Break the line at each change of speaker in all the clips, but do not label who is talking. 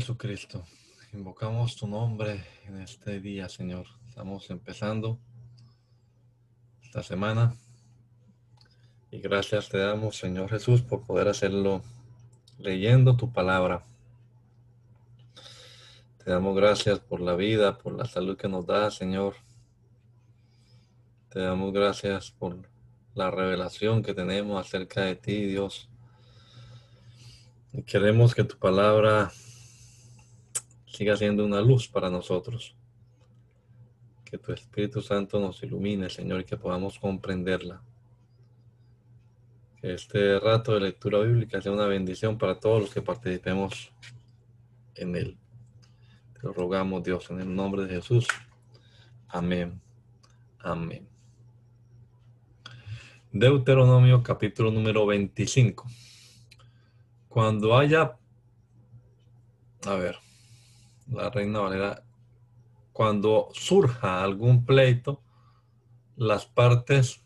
Jesucristo, invocamos tu nombre en este día, Señor. Estamos empezando esta semana y gracias te damos, Señor Jesús, por poder hacerlo leyendo tu palabra. Te damos gracias por la vida, por la salud que nos da, Señor. Te damos gracias por la revelación que tenemos acerca de ti, Dios. Y queremos que tu palabra siga siendo una luz para nosotros. Que tu Espíritu Santo nos ilumine, Señor, y que podamos comprenderla. Que este rato de lectura bíblica sea una bendición para todos los que participemos en él. Te lo rogamos, Dios, en el nombre de Jesús. Amén. Amén. Deuteronomio capítulo número 25 cuando haya, a ver, la reina Valera, cuando surja algún pleito, las partes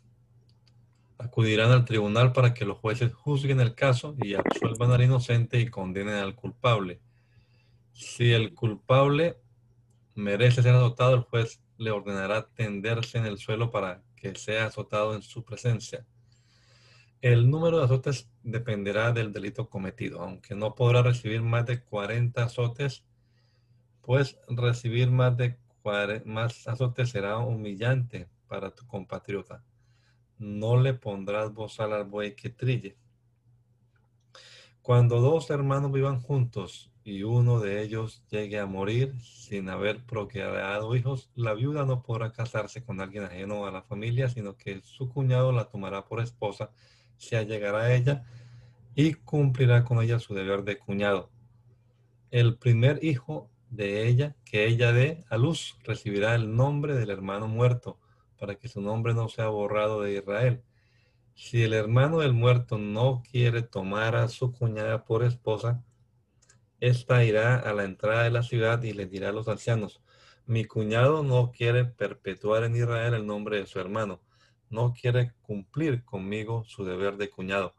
acudirán al tribunal para que los jueces juzguen el caso y absuelvan al inocente y condenen al culpable. Si el culpable merece ser azotado, el juez le ordenará tenderse en el suelo para que sea azotado en su presencia. El número de azotes dependerá del delito cometido, aunque no podrá recibir más de 40 azotes, pues recibir más de más azotes será humillante para tu compatriota. No le pondrás bozal al buey que trille. Cuando dos hermanos vivan juntos y uno de ellos llegue a morir sin haber procreado hijos, la viuda no podrá casarse con alguien ajeno a la familia, sino que su cuñado la tomará por esposa se allegará a ella y cumplirá con ella su deber de cuñado. El primer hijo de ella que ella dé a luz recibirá el nombre del hermano muerto, para que su nombre no sea borrado de Israel. Si el hermano del muerto no quiere tomar a su cuñada por esposa, ésta irá a la entrada de la ciudad y le dirá a los ancianos, mi cuñado no quiere perpetuar en Israel el nombre de su hermano no quiere cumplir conmigo su deber de cuñado.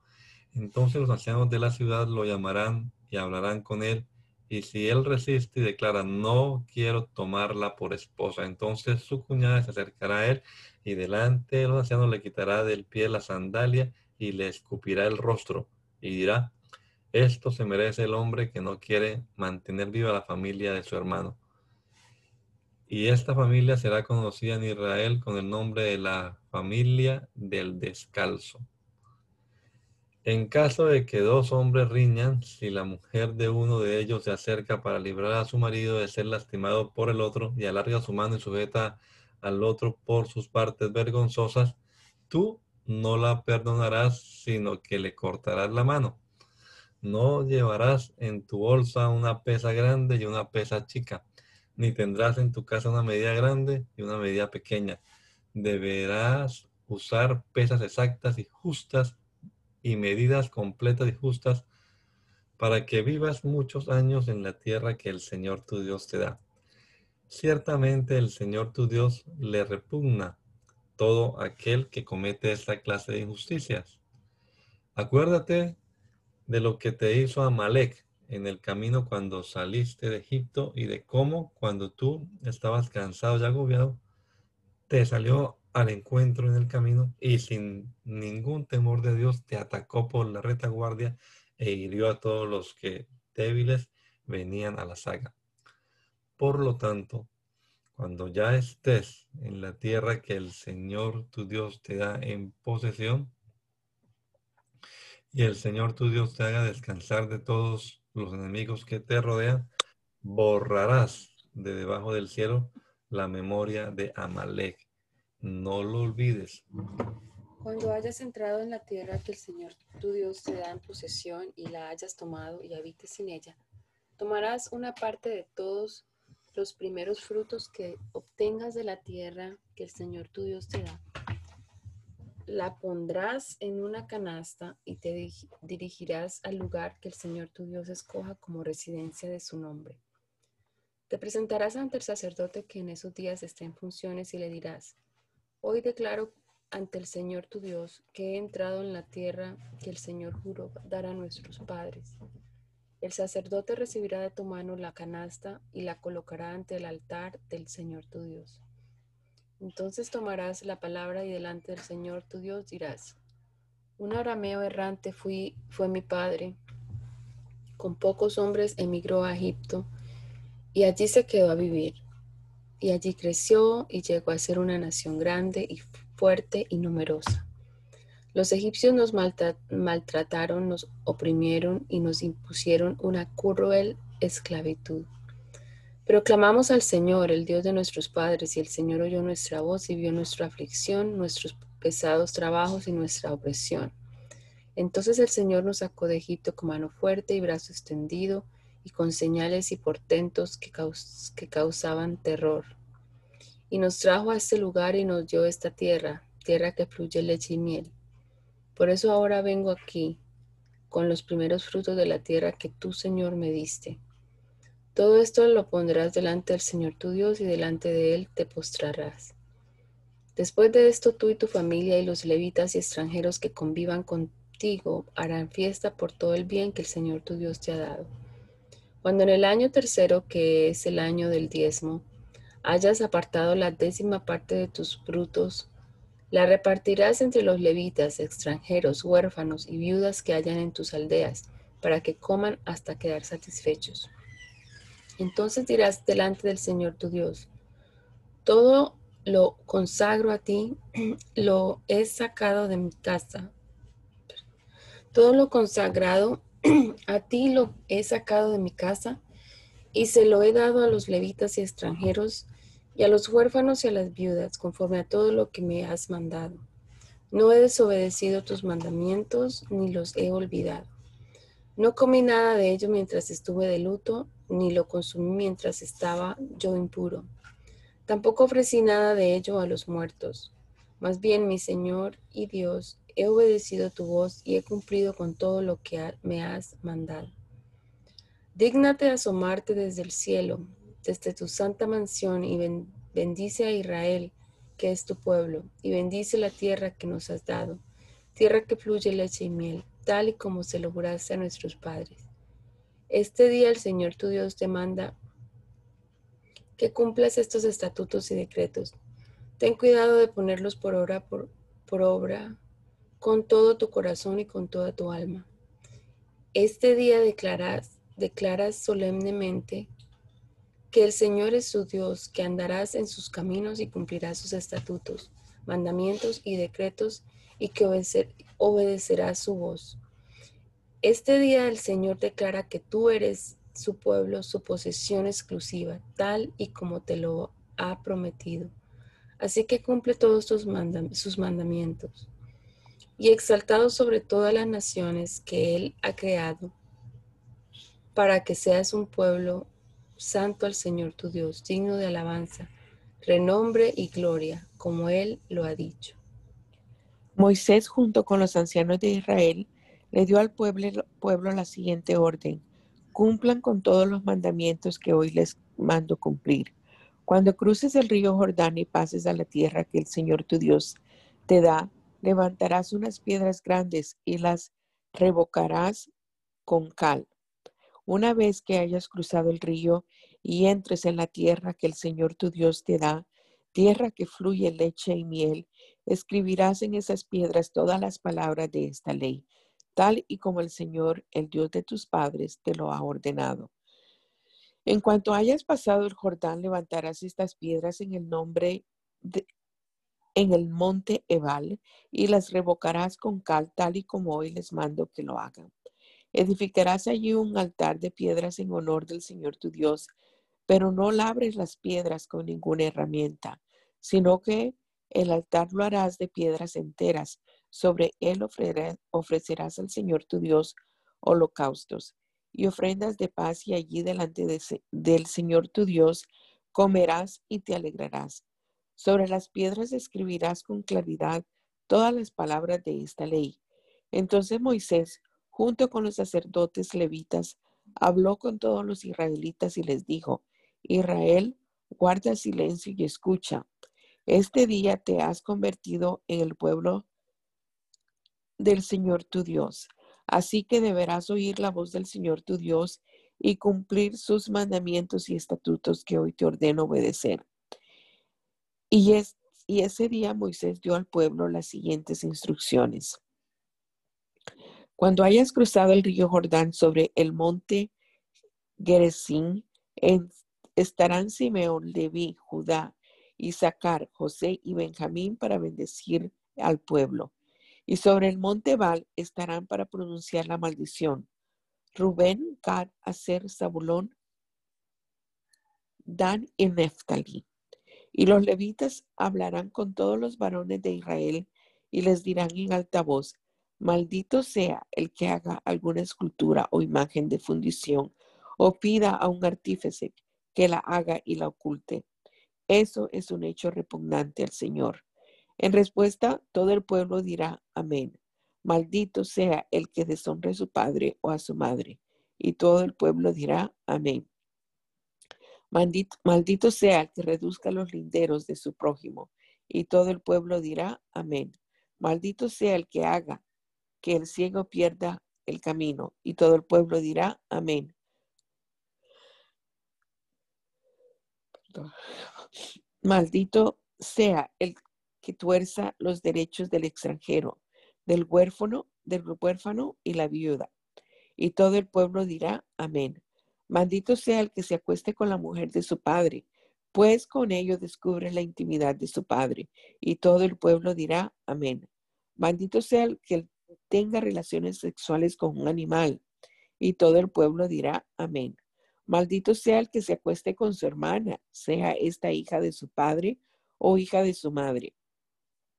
Entonces los ancianos de la ciudad lo llamarán y hablarán con él. Y si él resiste y declara, no quiero tomarla por esposa, entonces su cuñada se acercará a él y delante de los ancianos le quitará del pie la sandalia y le escupirá el rostro y dirá, esto se merece el hombre que no quiere mantener viva la familia de su hermano. Y esta familia será conocida en Israel con el nombre de la familia del descalzo. En caso de que dos hombres riñan, si la mujer de uno de ellos se acerca para librar a su marido de ser lastimado por el otro y alarga su mano y sujeta al otro por sus partes vergonzosas, tú no la perdonarás, sino que le cortarás la mano. No llevarás en tu bolsa una pesa grande y una pesa chica ni tendrás en tu casa una medida grande y una medida pequeña. Deberás usar pesas exactas y justas y medidas completas y justas para que vivas muchos años en la tierra que el Señor tu Dios te da. Ciertamente el Señor tu Dios le repugna todo aquel que comete esta clase de injusticias. Acuérdate de lo que te hizo Amalek, en el camino cuando saliste de Egipto y de cómo cuando tú estabas cansado y agobiado, te salió al encuentro en el camino y sin ningún temor de Dios te atacó por la retaguardia e hirió a todos los que débiles venían a la saga. Por lo tanto, cuando ya estés en la tierra que el Señor tu Dios te da en posesión, y el Señor tu Dios te haga descansar de todos los enemigos que te rodean, borrarás de debajo del cielo la memoria de Amalek. No lo olvides.
Cuando hayas entrado en la tierra que el Señor tu Dios te da en posesión y la hayas tomado y habites en ella, tomarás una parte de todos los primeros frutos que obtengas de la tierra que el Señor tu Dios te da. La pondrás en una canasta y te dirigirás al lugar que el Señor tu Dios escoja como residencia de su nombre. Te presentarás ante el sacerdote que en esos días está en funciones y le dirás, hoy declaro ante el Señor tu Dios que he entrado en la tierra que el Señor juró dar a nuestros padres el sacerdote recibirá de tu mano la canasta y la colocará ante el altar del Señor tu Dios. Entonces tomarás la palabra y delante del Señor tu Dios dirás, un arameo errante fui, fue mi padre, con pocos hombres emigró a Egipto y allí se quedó a vivir. Y allí creció y llegó a ser una nación grande y fuerte y numerosa. Los egipcios nos maltrataron, nos oprimieron y nos impusieron una cruel esclavitud. Pero clamamos al Señor, el Dios de nuestros padres, y el Señor oyó nuestra voz y vio nuestra aflicción, nuestros pesados trabajos y nuestra opresión. Entonces el Señor nos sacó de Egipto con mano fuerte y brazo extendido y con señales y portentos que, causaban terror. Y nos trajo a este lugar y nos dio esta tierra, tierra que fluye leche y miel por eso ahora vengo aquí con los primeros frutos de la tierra que tú, Señor, me diste. Todo esto lo pondrás delante del Señor tu Dios y delante de Él te postrarás. Después de esto tú y tu familia y los levitas y extranjeros que convivan contigo harán fiesta por todo el bien que el Señor tu Dios te ha dado. Cuando en el año tercero, que es el año del diezmo, hayas apartado la décima parte de tus frutos la repartirás entre los levitas, extranjeros, huérfanos y viudas que hayan en tus aldeas, para que coman hasta quedar satisfechos. Entonces dirás delante del Señor tu Dios, todo lo consagro a ti, lo he sacado de mi casa. Todo lo consagrado a ti lo he sacado de mi casa y se lo he dado a los levitas y extranjeros y a los huérfanos y a las viudas, conforme a todo lo que me has mandado. No he desobedecido tus mandamientos, ni los he olvidado. No comí nada de ello mientras estuve de luto, ni lo consumí mientras estaba yo impuro. Tampoco ofrecí nada de ello a los muertos. Más bien, mi Señor y Dios, he obedecido tu voz y he cumplido con todo lo que me has mandado. Dígnate asomarte desde el cielo, desde tu santa mansión y bendice a Israel, que es tu pueblo, y bendice la tierra que nos has dado, tierra que fluye leche y miel, tal y como se lo juraste a nuestros padres. Este día el Señor tu Dios te manda que cumplas estos estatutos y decretos. Ten cuidado de ponerlos por obra, por, por obra con todo tu corazón y con toda tu alma. Este día declaras, declaras solemnemente que el Señor es su Dios, que andarás en sus caminos y cumplirás sus estatutos, mandamientos y decretos, y que obedecerás su voz. Este día el Señor declara que tú eres su pueblo, su posesión exclusiva, tal y como te lo ha prometido. Así que cumple todos sus mandamientos. Y exaltado sobre todas las naciones que Él ha creado, para que seas un pueblo santo al Señor tu Dios, digno de alabanza, renombre y gloria, como Él lo ha dicho.
Moisés, junto con los ancianos de Israel, le dio al pueblo, pueblo la siguiente orden. Cumplan con todos los mandamientos que hoy les mando cumplir. Cuando cruces el río Jordán y pases a la tierra que el Señor tu Dios te da, levantarás unas piedras grandes y las revocarás con cal una vez que hayas cruzado el río y entres en la tierra que el Señor tu Dios te da, tierra que fluye leche y miel, escribirás en esas piedras todas las palabras de esta ley, tal y como el Señor, el Dios de tus padres, te lo ha ordenado. En cuanto hayas pasado el Jordán, levantarás estas piedras en el nombre de, en el monte Ebal y las revocarás con cal, tal y como hoy les mando que lo hagan. Edificarás allí un altar de piedras en honor del Señor tu Dios. pero no labres las piedras con ninguna herramienta, sino que el altar lo harás de piedras enteras. Sobre él ofrecerás al Señor tu Dios holocaustos y ofrendas de paz y allí delante del Señor tu Dios comerás y te alegrarás. Sobre las piedras escribirás con claridad todas las palabras de esta ley. Entonces Moisés, junto con los sacerdotes levitas, habló con todos los israelitas y les dijo, Israel, guarda silencio y escucha. Este día te has convertido en el pueblo del Señor tu Dios. Así que deberás oír la voz del Señor tu Dios y cumplir sus mandamientos y estatutos que hoy te ordeno obedecer. Y, es, y ese día Moisés dio al pueblo las siguientes instrucciones. Cuando hayas cruzado el río Jordán sobre el monte Gerizim, estarán Simeón, Leví, Judá, Isaacar, José y Benjamín para bendecir al pueblo. Y sobre el monte Val estarán para pronunciar la maldición. Rubén, Gad, Aser, Zabulón, Dan y Neftali. Y los levitas hablarán con todos los varones de Israel y les dirán en alta voz, maldito sea el que haga alguna escultura o imagen de fundición o pida a un artífice que la haga y la oculte. Eso es un hecho repugnante al Señor. En respuesta, todo el pueblo dirá amén. Maldito sea el que deshonre a su padre o a su madre. Y todo el pueblo dirá amén. Maldito, sea el que reduzca los linderos de su prójimo. Y todo el pueblo dirá amén. Maldito sea el que haga que el ciego pierda el camino. Y todo el pueblo dirá amén. Maldito sea el que tuerza los derechos del extranjero, del huérfano, del huérfano y la viuda. Y todo el pueblo dirá, amén. Maldito sea el que se acueste con la mujer de su padre, pues con ello descubre la intimidad de su padre. Y todo el pueblo dirá, amén. Maldito sea el que tenga relaciones sexuales con un animal. Y todo el pueblo dirá, amén. Maldito sea el que se acueste con su hermana, sea esta hija de su padre o hija de su madre.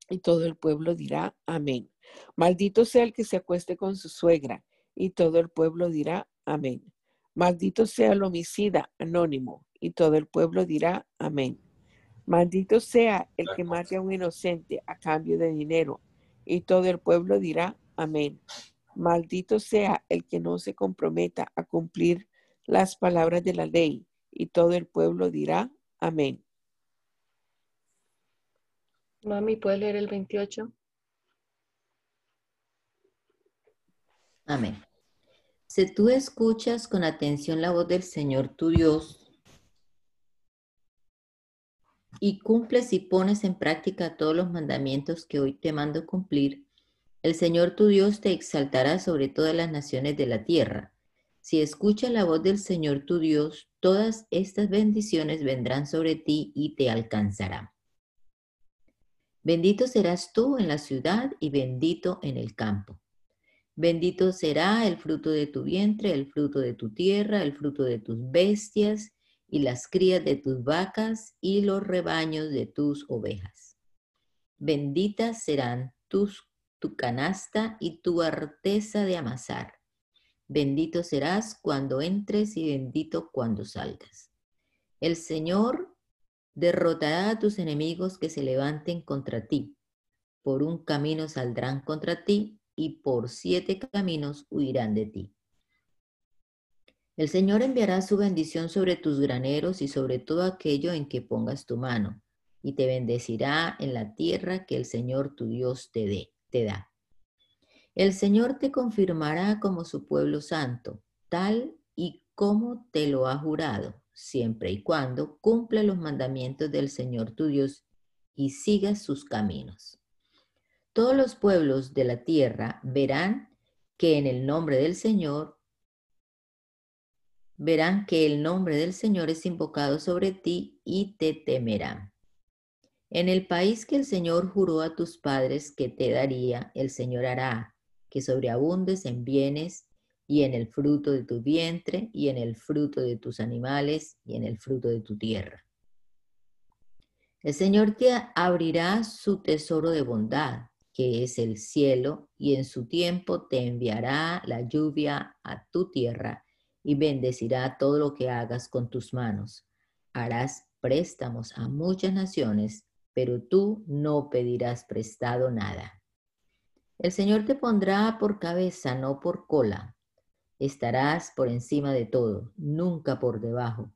Y todo el pueblo dirá, amén. Maldito sea el que se acueste con su suegra. Y todo el pueblo dirá, amén. Maldito sea el homicida anónimo. Y todo el pueblo dirá, amén. Maldito sea el que mate a un inocente a cambio de dinero. Y todo el pueblo dirá, amén. Maldito sea el que no se comprometa a cumplir las palabras de la ley. Y todo el pueblo dirá, amén.
Mami, ¿puedes leer el 28?
Amén. Si tú escuchas con atención la voz del Señor tu Dios y cumples y pones en práctica todos los mandamientos que hoy te mando cumplir, el Señor tu Dios te exaltará sobre todas las naciones de la tierra. Si escuchas la voz del Señor tu Dios, todas estas bendiciones vendrán sobre ti y te alcanzarán. Bendito serás tú en la ciudad y bendito en el campo. Bendito será el fruto de tu vientre, el fruto de tu tierra, el fruto de tus bestias y las crías de tus vacas y los rebaños de tus ovejas. Benditas serán tus, tu canasta y tu arteza de amasar. Bendito serás cuando entres y bendito cuando salgas. El Señor derrotará a tus enemigos que se levanten contra ti. Por un camino saldrán contra ti y por siete caminos huirán de ti. El Señor enviará su bendición sobre tus graneros y sobre todo aquello en que pongas tu mano, y te bendecirá en la tierra que el Señor tu Dios te te da. El Señor te confirmará como su pueblo santo, tal y como te lo ha jurado siempre y cuando cumpla los mandamientos del Señor tu Dios y sigas sus caminos. Todos los pueblos de la tierra verán que en el nombre del Señor verán que el nombre del Señor es invocado sobre ti y te temerán. En el país que el Señor juró a tus padres que te daría, el Señor hará que sobreabundes en bienes y en el fruto de tu vientre, y en el fruto de tus animales, y en el fruto de tu tierra. El Señor te abrirá su tesoro de bondad, que es el cielo, y en su tiempo te enviará la lluvia a tu tierra, y bendecirá todo lo que hagas con tus manos. Harás préstamos a muchas naciones, pero tú no pedirás prestado nada. El Señor te pondrá por cabeza, no por cola Estarás por encima de todo, nunca por debajo,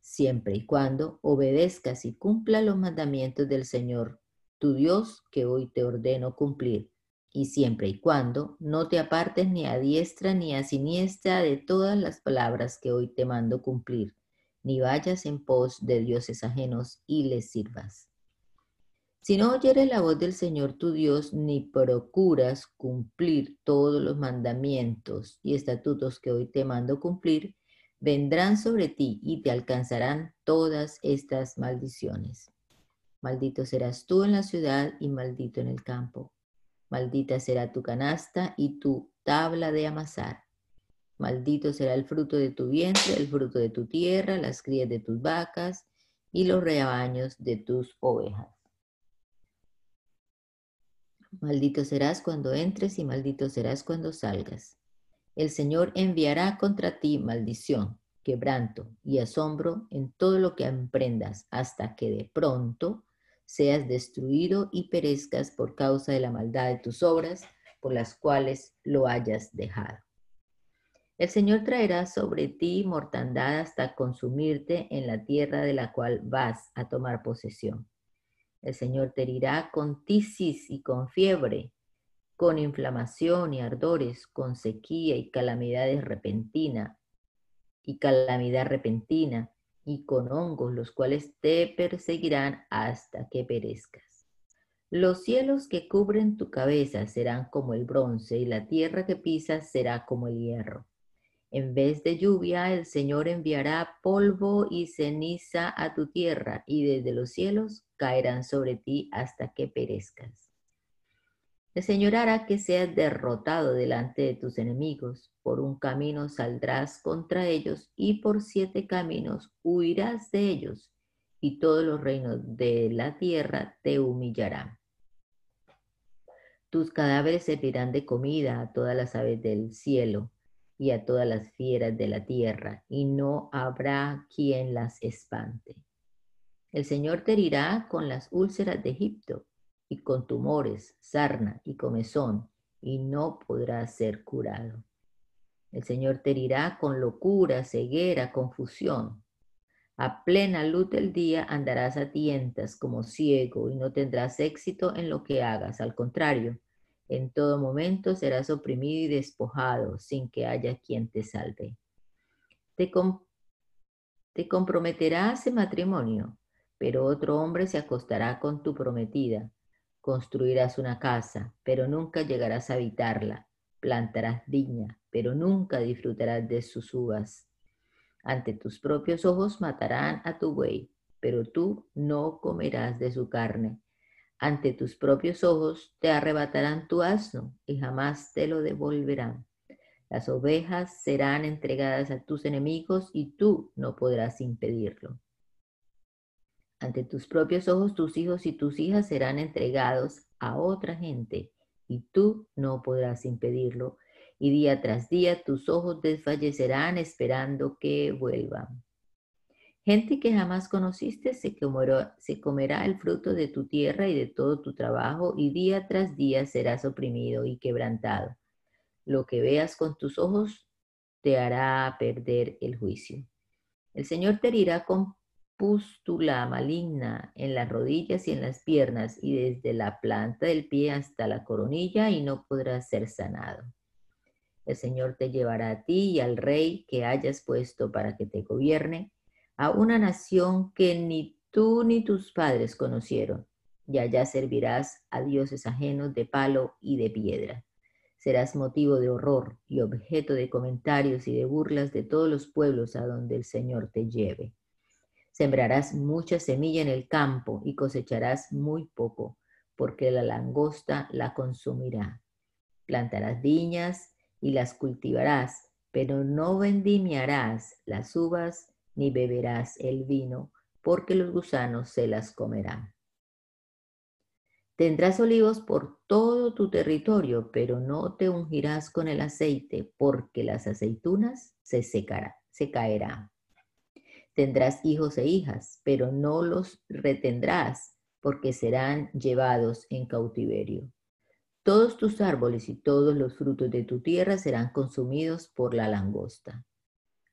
siempre y cuando obedezcas y cumpla los mandamientos del Señor, tu Dios, que hoy te ordeno cumplir, y siempre y cuando no te apartes ni a diestra ni a siniestra de todas las palabras que hoy te mando cumplir, ni vayas en pos de dioses ajenos y les sirvas. Si no oyeres la voz del Señor tu Dios, ni procuras cumplir todos los mandamientos y estatutos que hoy te mando cumplir, vendrán sobre ti y te alcanzarán todas estas maldiciones. Maldito serás tú en la ciudad y maldito en el campo. Maldita será tu canasta y tu tabla de amasar. Maldito será el fruto de tu vientre, el fruto de tu tierra, las crías de tus vacas y los rebaños de tus ovejas. Maldito serás cuando entres y maldito serás cuando salgas. El Señor enviará contra ti maldición, quebranto y asombro en todo lo que emprendas, hasta que de pronto seas destruido y perezcas por causa de la maldad de tus obras, por las cuales lo hayas dejado. El Señor traerá sobre ti mortandad hasta consumirte en la tierra de la cual vas a tomar posesión el Señor te herirá con tisis y con fiebre, con inflamación y ardores, con sequía y calamidades repentina y calamidad repentina y con hongos, los cuales te perseguirán hasta que perezcas. Los cielos que cubren tu cabeza serán como el bronce y la tierra que pisas será como el hierro. En vez de lluvia, el Señor enviará polvo y ceniza a tu tierra, y desde los cielos caerán sobre ti hasta que perezcas. El Señor hará que seas derrotado delante de tus enemigos. Por un camino saldrás contra ellos, y por siete caminos huirás de ellos, y todos los reinos de la tierra te humillarán. Tus cadáveres servirán de comida a todas las aves del cielo y a todas las fieras de la tierra, y no habrá quien las espante. El Señor te herirá con las úlceras de Egipto, y con tumores, sarna y comezón, y no podrás ser curado. El Señor te herirá con locura, ceguera, confusión. A plena luz del día andarás a tientas como ciego y no tendrás éxito en lo que hagas. Al contrario, en todo momento serás oprimido y despojado sin que haya quien te salve. Te, te comprometerás en matrimonio, pero otro hombre se acostará con tu prometida. Construirás una casa, pero nunca llegarás a habitarla. Plantarás viña, pero nunca disfrutarás de sus uvas. Ante tus propios ojos matarán a tu buey, pero tú no comerás de su carne ante tus propios ojos te arrebatarán tu asno y jamás te lo devolverán. Las ovejas serán entregadas a tus enemigos y tú no podrás impedirlo. Ante tus propios ojos tus hijos y tus hijas serán entregados a otra gente y tú no podrás impedirlo. Y día tras día tus ojos desfallecerán esperando que vuelvan. Gente que jamás conociste se comerá, el fruto de tu tierra y de todo tu trabajo, y día tras día serás oprimido y quebrantado. Lo que veas con tus ojos te hará perder el juicio. El Señor te herirá con pústula maligna en las rodillas y en las piernas, y desde la planta del pie hasta la coronilla, y no podrás ser sanado. El Señor te llevará a ti y al rey que hayas puesto para que te gobierne a una nación que ni tú ni tus padres conocieron, y allá servirás a dioses ajenos de palo y de piedra. Serás motivo de horror y objeto de comentarios y de burlas de todos los pueblos a donde el Señor te lleve. Sembrarás mucha semilla en el campo y cosecharás muy poco, porque la langosta la consumirá. Plantarás viñas y las cultivarás, pero no vendimiarás las uvas ni beberás el vino, porque los gusanos se las comerán. Tendrás olivos por todo tu territorio, pero no te ungirás con el aceite, porque las aceitunas se secarán, se caerán. Tendrás hijos e hijas, pero no los retendrás, porque serán llevados en cautiverio. Todos tus árboles y todos los frutos de tu tierra serán consumidos por la langosta.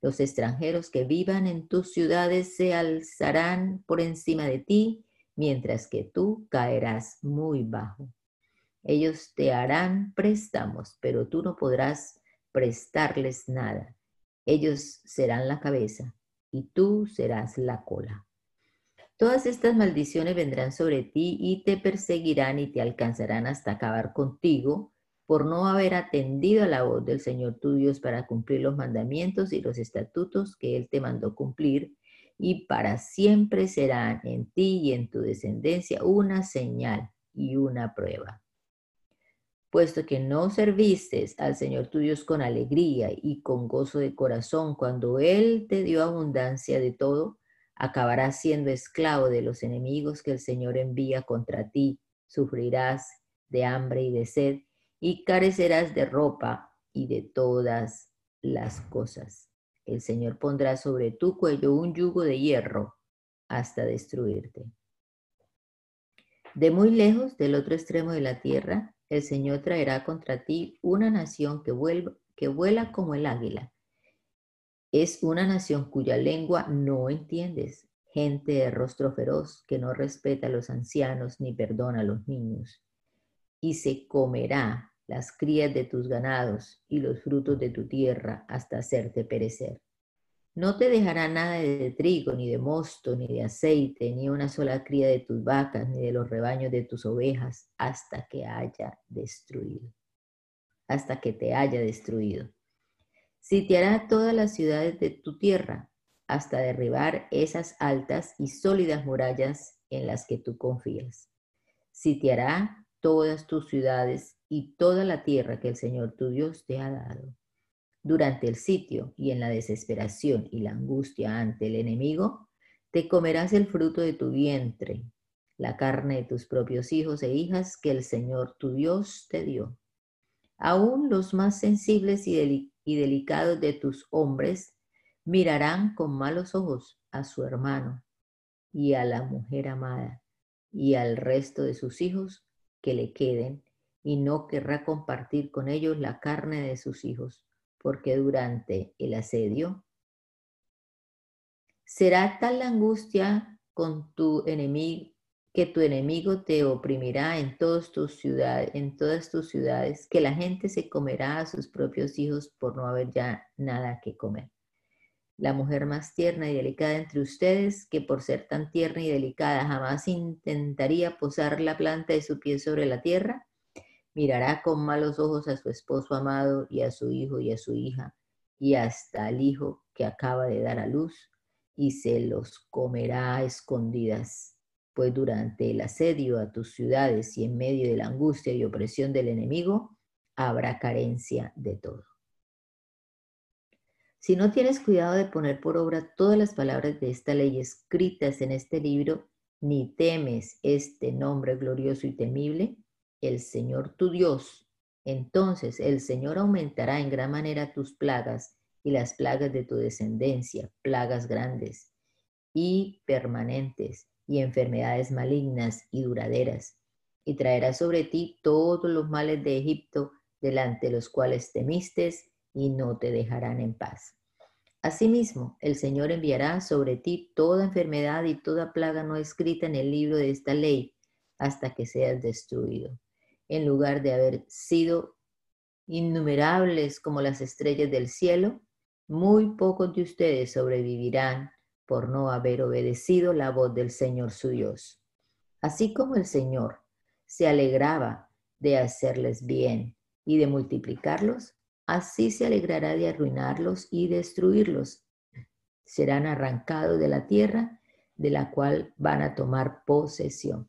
Los extranjeros que vivan en tus ciudades se alzarán por encima de ti, mientras que tú caerás muy bajo. Ellos te harán préstamos, pero tú no podrás prestarles nada. Ellos serán la cabeza y tú serás la cola. Todas estas maldiciones vendrán sobre ti y te perseguirán y te alcanzarán hasta acabar contigo por no haber atendido a la voz del Señor tu Dios para cumplir los mandamientos y los estatutos que Él te mandó cumplir y para siempre serán en ti y en tu descendencia una señal y una prueba. Puesto que no serviste al Señor tu Dios con alegría y con gozo de corazón cuando Él te dio abundancia de todo, acabarás siendo esclavo de los enemigos que el Señor envía contra ti, sufrirás de hambre y de sed, y carecerás de ropa y de todas las cosas. El Señor pondrá sobre tu cuello un yugo de hierro hasta destruirte. De muy lejos, del otro extremo de la tierra, el Señor traerá contra ti una nación que, vuela como el águila. Es una nación cuya lengua no entiendes, gente de rostro feroz que no respeta a los ancianos ni perdona a los niños. Y se comerá las crías de tus ganados y los frutos de tu tierra hasta hacerte perecer. No te dejará nada de trigo, ni de mosto, ni de aceite, ni una sola cría de tus vacas, ni de los rebaños de tus ovejas, hasta que haya destruido, hasta que te haya destruido. Si te hará todas las ciudades de tu tierra, hasta derribar esas altas y sólidas murallas en las que tú confías. Si te hará todas tus ciudades y toda la tierra que el Señor tu Dios te ha dado. Durante el sitio y en la desesperación y la angustia ante el enemigo, te comerás el fruto de tu vientre, la carne de tus propios hijos e hijas que el Señor tu Dios te dio. Aún los más sensibles y, delicados de tus hombres mirarán con malos ojos a su hermano y a la mujer amada y al resto de sus hijos que le queden y no querrá compartir con ellos la carne de sus hijos, porque durante el asedio será tal la angustia con tu enemigo que tu enemigo te oprimirá en, todas tus en todas tus ciudades, que la gente se comerá a sus propios hijos por no haber ya nada que comer. La mujer más tierna y delicada entre ustedes, que por ser tan tierna y delicada jamás intentaría posar la planta de su pie sobre la tierra, mirará con malos ojos a su esposo amado y a su hijo y a su hija y hasta al hijo que acaba de dar a luz y se los comerá a escondidas, pues durante el asedio a tus ciudades y en medio de la angustia y opresión del enemigo, habrá carencia de todo. Si no tienes cuidado de poner por obra todas las palabras de esta ley escritas en este libro, ni temes este nombre glorioso y temible, el Señor tu Dios. Entonces el Señor aumentará en gran manera tus plagas y las plagas de tu descendencia, plagas grandes y permanentes y enfermedades malignas y duraderas, y traerá sobre ti todos los males de Egipto delante de los cuales temistes y no te dejarán en paz. Asimismo, el Señor enviará sobre ti toda enfermedad y toda plaga no escrita en el libro de esta ley hasta que seas destruido en lugar de haber sido innumerables como las estrellas del cielo, muy pocos de ustedes sobrevivirán por no haber obedecido la voz del Señor su Dios. Así como el Señor se alegraba de hacerles bien y de multiplicarlos, así se alegrará de arruinarlos y destruirlos. Serán arrancados de la tierra de la cual van a tomar posesión.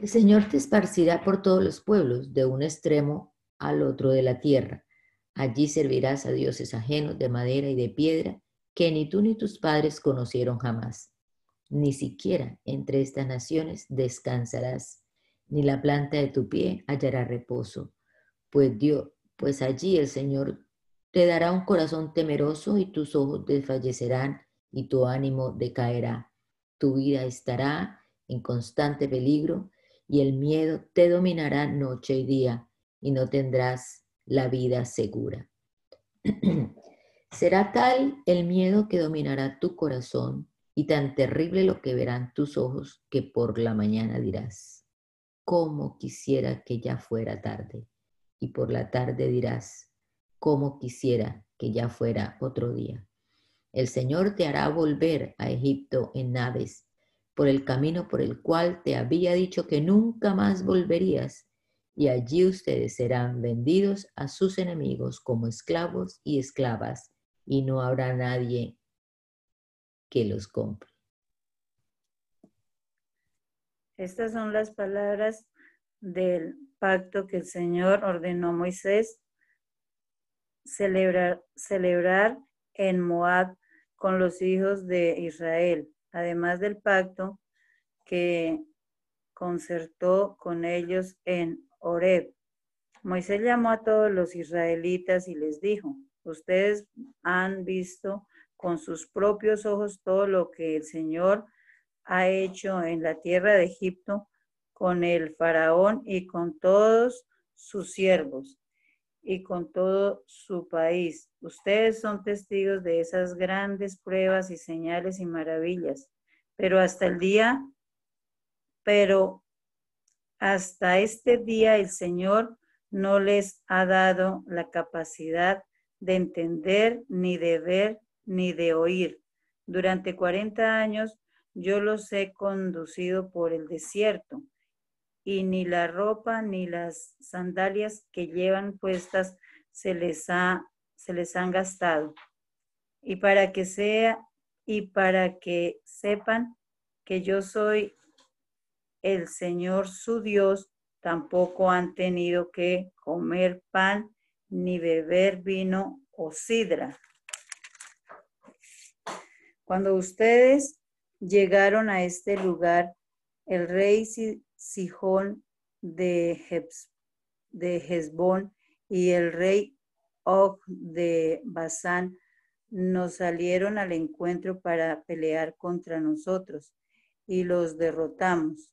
El Señor te esparcirá por todos los pueblos, de un extremo al otro de la tierra. Allí servirás a dioses ajenos de madera y de piedra que ni tú ni tus padres conocieron jamás. Ni siquiera entre estas naciones descansarás, ni la planta de tu pie hallará reposo, pues pues allí el Señor te dará un corazón temeroso y tus ojos desfallecerán y tu ánimo decaerá. Tu vida estará en constante peligro y el miedo te dominará noche y día y no tendrás la vida segura. Será tal el miedo que dominará tu corazón y tan terrible lo que verán tus ojos que por la mañana dirás, cómo quisiera que ya fuera tarde. Y por la tarde dirás, cómo quisiera que ya fuera otro día. El Señor te hará volver a Egipto en naves, por el camino por el cual te había dicho que nunca más volverías, y allí ustedes serán vendidos a sus enemigos como esclavos y esclavas y no habrá nadie que los compre.
Estas son las palabras del pacto que el Señor ordenó a Moisés celebrar, celebrar en Moab con los hijos de Israel, además del pacto que concertó con ellos en Horeb. Moisés llamó a todos los israelitas y les dijo, Ustedes han visto con sus propios ojos todo lo que el Señor ha hecho en la tierra de Egipto con el faraón y con todos sus siervos y con todo su país. Ustedes son testigos de esas grandes pruebas y señales y maravillas. Pero hasta el día, pero hasta este día el Señor no les ha dado la capacidad de entender, ni de ver, ni de oír. Durante 40 años yo los he conducido por el desierto y ni la ropa ni las sandalias que llevan puestas se les, ha, se les han gastado. Y para que sea y para que sepan que yo soy el Señor su Dios, tampoco han tenido que comer pan ni beber vino o sidra. Cuando ustedes llegaron a este lugar, el rey Sijón de, de Hezbón y el rey Og de Basán nos salieron al encuentro para pelear contra nosotros y los derrotamos.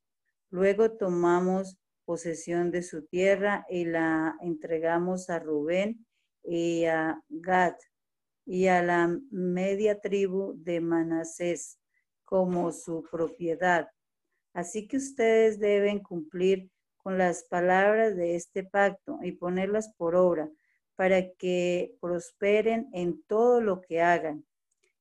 Luego tomamos posesión de su tierra y la entregamos a Rubén y a Gad y a la media tribu de Manasés como su propiedad. Así que ustedes deben cumplir con las palabras de este pacto y ponerlas por obra para que prosperen en todo lo que hagan.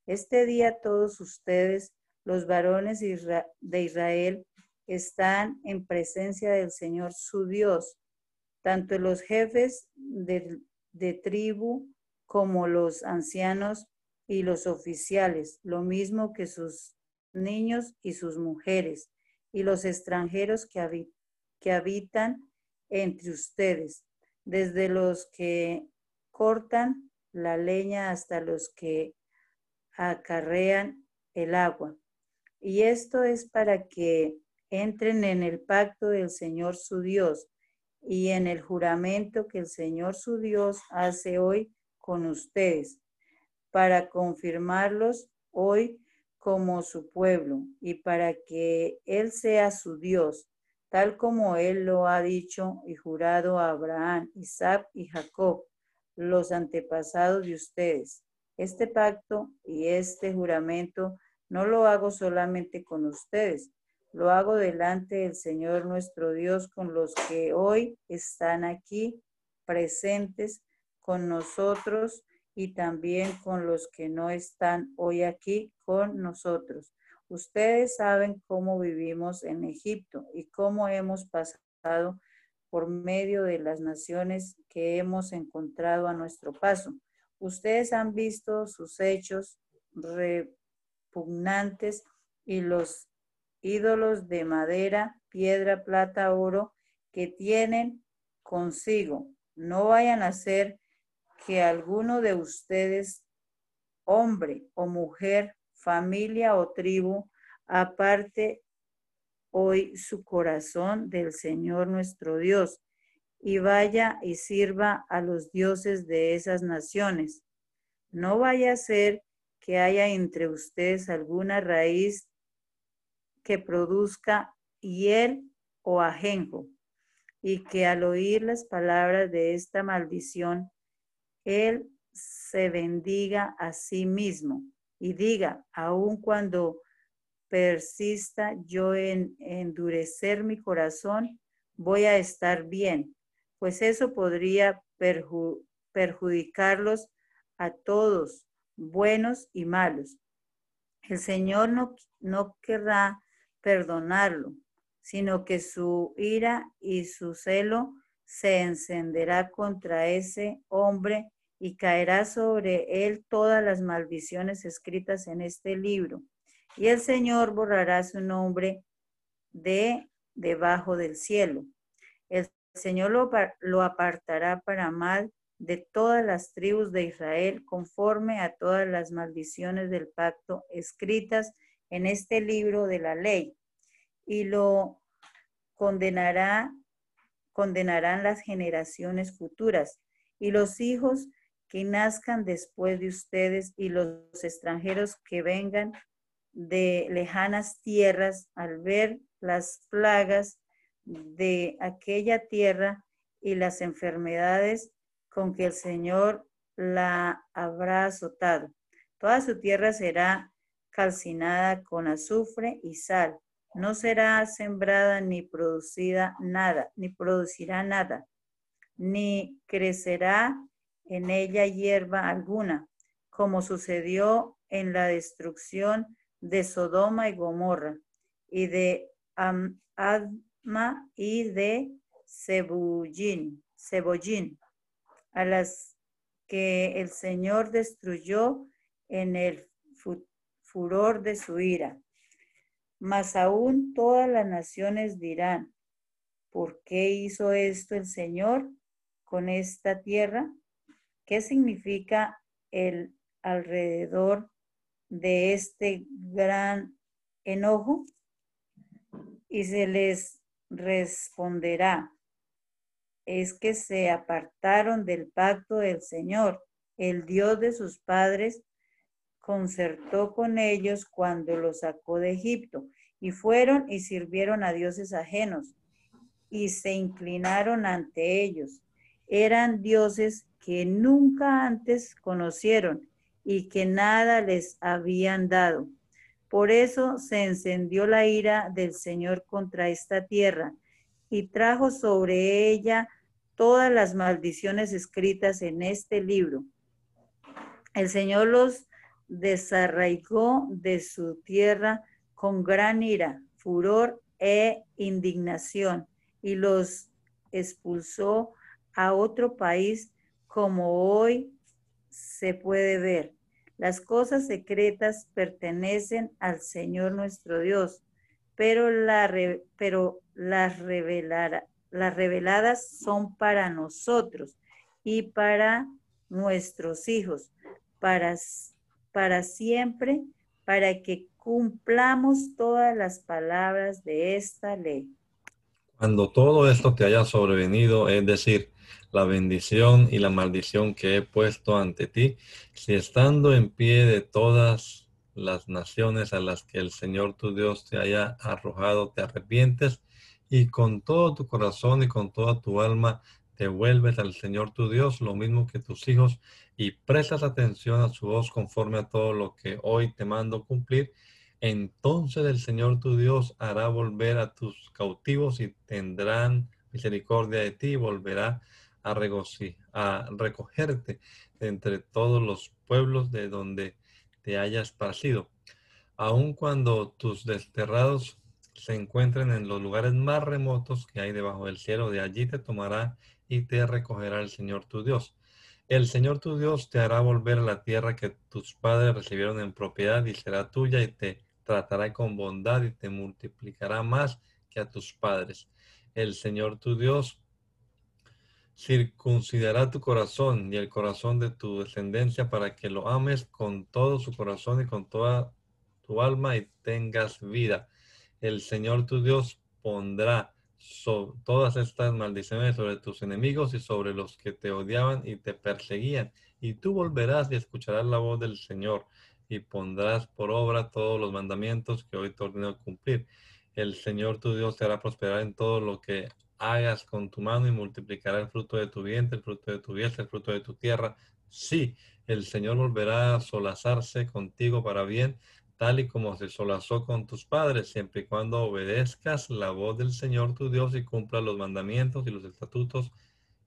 Este día todos ustedes, los varones de Israel, están en presencia del Señor su Dios, tanto los jefes de, tribu como los ancianos y los oficiales, lo mismo que sus niños y sus mujeres, y los extranjeros que, que habitan entre ustedes, desde los que cortan la leña hasta los que acarrean el agua. Y esto es para que entren en el pacto del Señor su Dios y en el juramento que el Señor su Dios hace hoy con ustedes, para confirmarlos hoy como su pueblo y para que Él sea su Dios, tal como Él lo ha dicho y jurado a Abraham, Isaac y Jacob, los antepasados de ustedes. Este pacto y este juramento no lo hago solamente con ustedes, lo hago delante del Señor nuestro Dios con los que hoy están aquí presentes con nosotros y también con los que no están hoy aquí con nosotros. Ustedes saben cómo vivimos en Egipto y cómo hemos pasado por medio de las naciones que hemos encontrado a nuestro paso. Ustedes han visto sus hechos repugnantes y los ídolos de madera, piedra, plata, oro, que tienen consigo no vayan a ser que alguno de ustedes, hombre o mujer, familia o tribu, aparte hoy su corazón del Señor nuestro Dios y vaya y sirva a los dioses de esas naciones. No vaya a ser que haya entre ustedes alguna raíz que produzca hiel o ajenjo, y que al oír las palabras de esta maldición, él se bendiga a sí mismo y diga, aun cuando persista yo en endurecer mi corazón, voy a estar bien, pues eso podría perjudicarlos a todos, buenos y malos. El Señor no, no querrá perdonarlo, sino que su ira y su celo se encenderá contra ese hombre y caerá sobre él todas las maldiciones escritas en este libro. Y el Señor borrará su nombre de debajo del cielo. El Señor lo, lo apartará para mal de todas las tribus de Israel conforme a todas las maldiciones del pacto escritas en este libro de la ley y lo condenará, condenarán las generaciones futuras y los hijos que nazcan después de ustedes y los extranjeros que vengan de lejanas tierras al ver las plagas de aquella tierra y las enfermedades con que el Señor la habrá azotado. Toda su tierra será calcinada con azufre y sal. No será sembrada ni producida nada, ni producirá nada, ni crecerá en ella hierba alguna, como sucedió en la destrucción de Sodoma y Gomorra, y de Adma y de Cebollín, Cebollín a las que el Señor destruyó en el furor de su ira. Mas aún todas las naciones dirán, ¿por qué hizo esto el Señor con esta tierra? ¿Qué significa el alrededor de este gran enojo? Y se les responderá, es que se apartaron del pacto del Señor, el Dios de sus padres, concertó con ellos cuando los sacó de Egipto, y fueron y sirvieron a dioses ajenos, y se inclinaron ante ellos. Eran dioses que nunca antes conocieron y que nada les habían dado. Por eso se encendió la ira del Señor contra esta tierra y trajo sobre ella todas las maldiciones escritas en este libro. El Señor los desarraigó de su tierra con gran ira, furor e indignación y los expulsó a otro país como hoy se puede ver. Las cosas secretas pertenecen al Señor nuestro Dios, pero, la, pero las las reveladas son para nosotros y para nuestros hijos, para, para siempre, para que cumplamos todas las palabras de esta ley.
Cuando todo esto te haya sobrevenido, es decir, la bendición y la maldición que he puesto ante ti, si estando en pie de todas las naciones a las que el Señor tu Dios te haya arrojado, te arrepientes y con todo tu corazón y con toda tu alma te vuelves al Señor tu Dios, lo mismo que tus hijos, y prestas atención a su voz conforme a todo lo que hoy te mando cumplir, entonces el Señor tu Dios hará volver a tus cautivos y tendrán misericordia de ti y volverá a, a recogerte de entre todos los pueblos de donde te hayas parecido. Aun cuando tus desterrados se encuentren en los lugares más remotos que hay debajo del cielo, de allí te tomará y te recogerá el Señor tu Dios. El Señor tu Dios te hará volver a la tierra que tus padres recibieron en propiedad y será tuya y te tratará con bondad y te multiplicará más que a tus padres. El Señor tu Dios circuncidará tu corazón y el corazón de tu descendencia para que lo ames con todo su corazón y con toda tu alma y tengas vida. El Señor tu Dios pondrá todas estas maldiciones sobre tus enemigos y sobre los que te odiaban y te perseguían. Y tú volverás y escucharás la voz del Señor y pondrás por obra todos los mandamientos que hoy te ordeno cumplir. El Señor tu Dios te hará prosperar en todo lo que hagas con tu mano y multiplicará el fruto de tu vientre, el fruto de tu vientre, el fruto de tu tierra. Sí, el Señor volverá a solazarse contigo para bien, tal y como se solazó con tus padres, siempre y cuando obedezcas la voz del Señor tu Dios y cumplas los mandamientos y los estatutos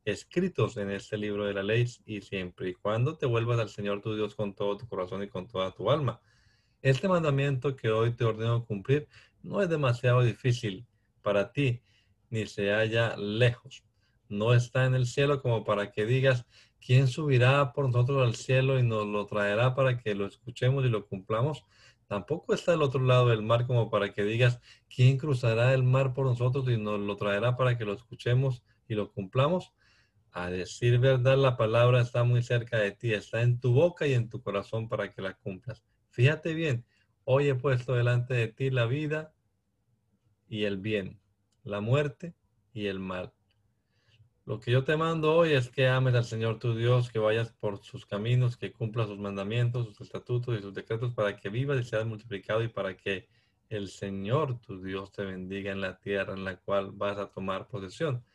escritos en este libro de la ley, y siempre y cuando te vuelvas al Señor tu Dios con todo tu corazón y con toda tu alma. Este mandamiento que hoy te ordeno cumplir no es demasiado difícil para ti, ni se halla lejos. No está en el cielo como para que digas, ¿quién subirá por nosotros al cielo y nos lo traerá para que lo escuchemos y lo cumplamos? Tampoco está al otro lado del mar como para que digas, ¿quién cruzará el mar por nosotros y nos lo traerá para que lo escuchemos y lo cumplamos? A decir verdad, la palabra está muy cerca de ti, está en tu boca y en tu corazón para que la cumplas. Fíjate bien, hoy he puesto delante de ti la vida y el bien, la muerte y el mal. Lo que yo te mando hoy es que ames al Señor tu Dios, que vayas por sus caminos, que cumplas sus mandamientos, sus estatutos y sus decretos para que vivas y seas multiplicado y para que el Señor tu Dios te bendiga en la tierra en la cual vas a tomar posesión.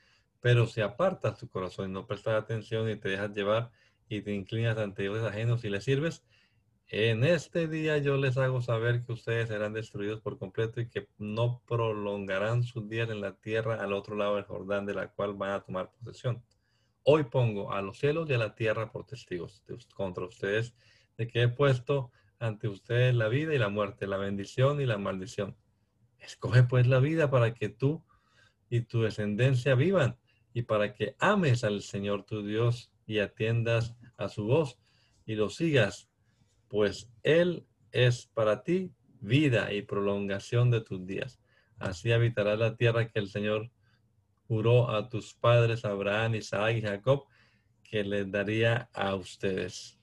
Pero si apartas tu corazón y no prestas atención y te dejas llevar y te inclinas ante dioses ajenos y le sirves, en este día yo les hago saber que ustedes serán destruidos por completo y que no prolongarán sus días en la tierra al otro lado del Jordán, de la cual van a tomar posesión. Hoy pongo a los cielos y a la tierra por testigos contra ustedes de que he puesto ante ustedes la vida y la muerte, la bendición y la maldición. Escoge pues la vida para que tú y tu descendencia vivan y para que ames al Señor tu Dios y atiendas a su voz y lo sigas pues Él es para ti vida y prolongación de tus días. Así habitarás la tierra que el Señor juró a tus padres, Abraham, Isaac y Jacob, que les daría a ustedes.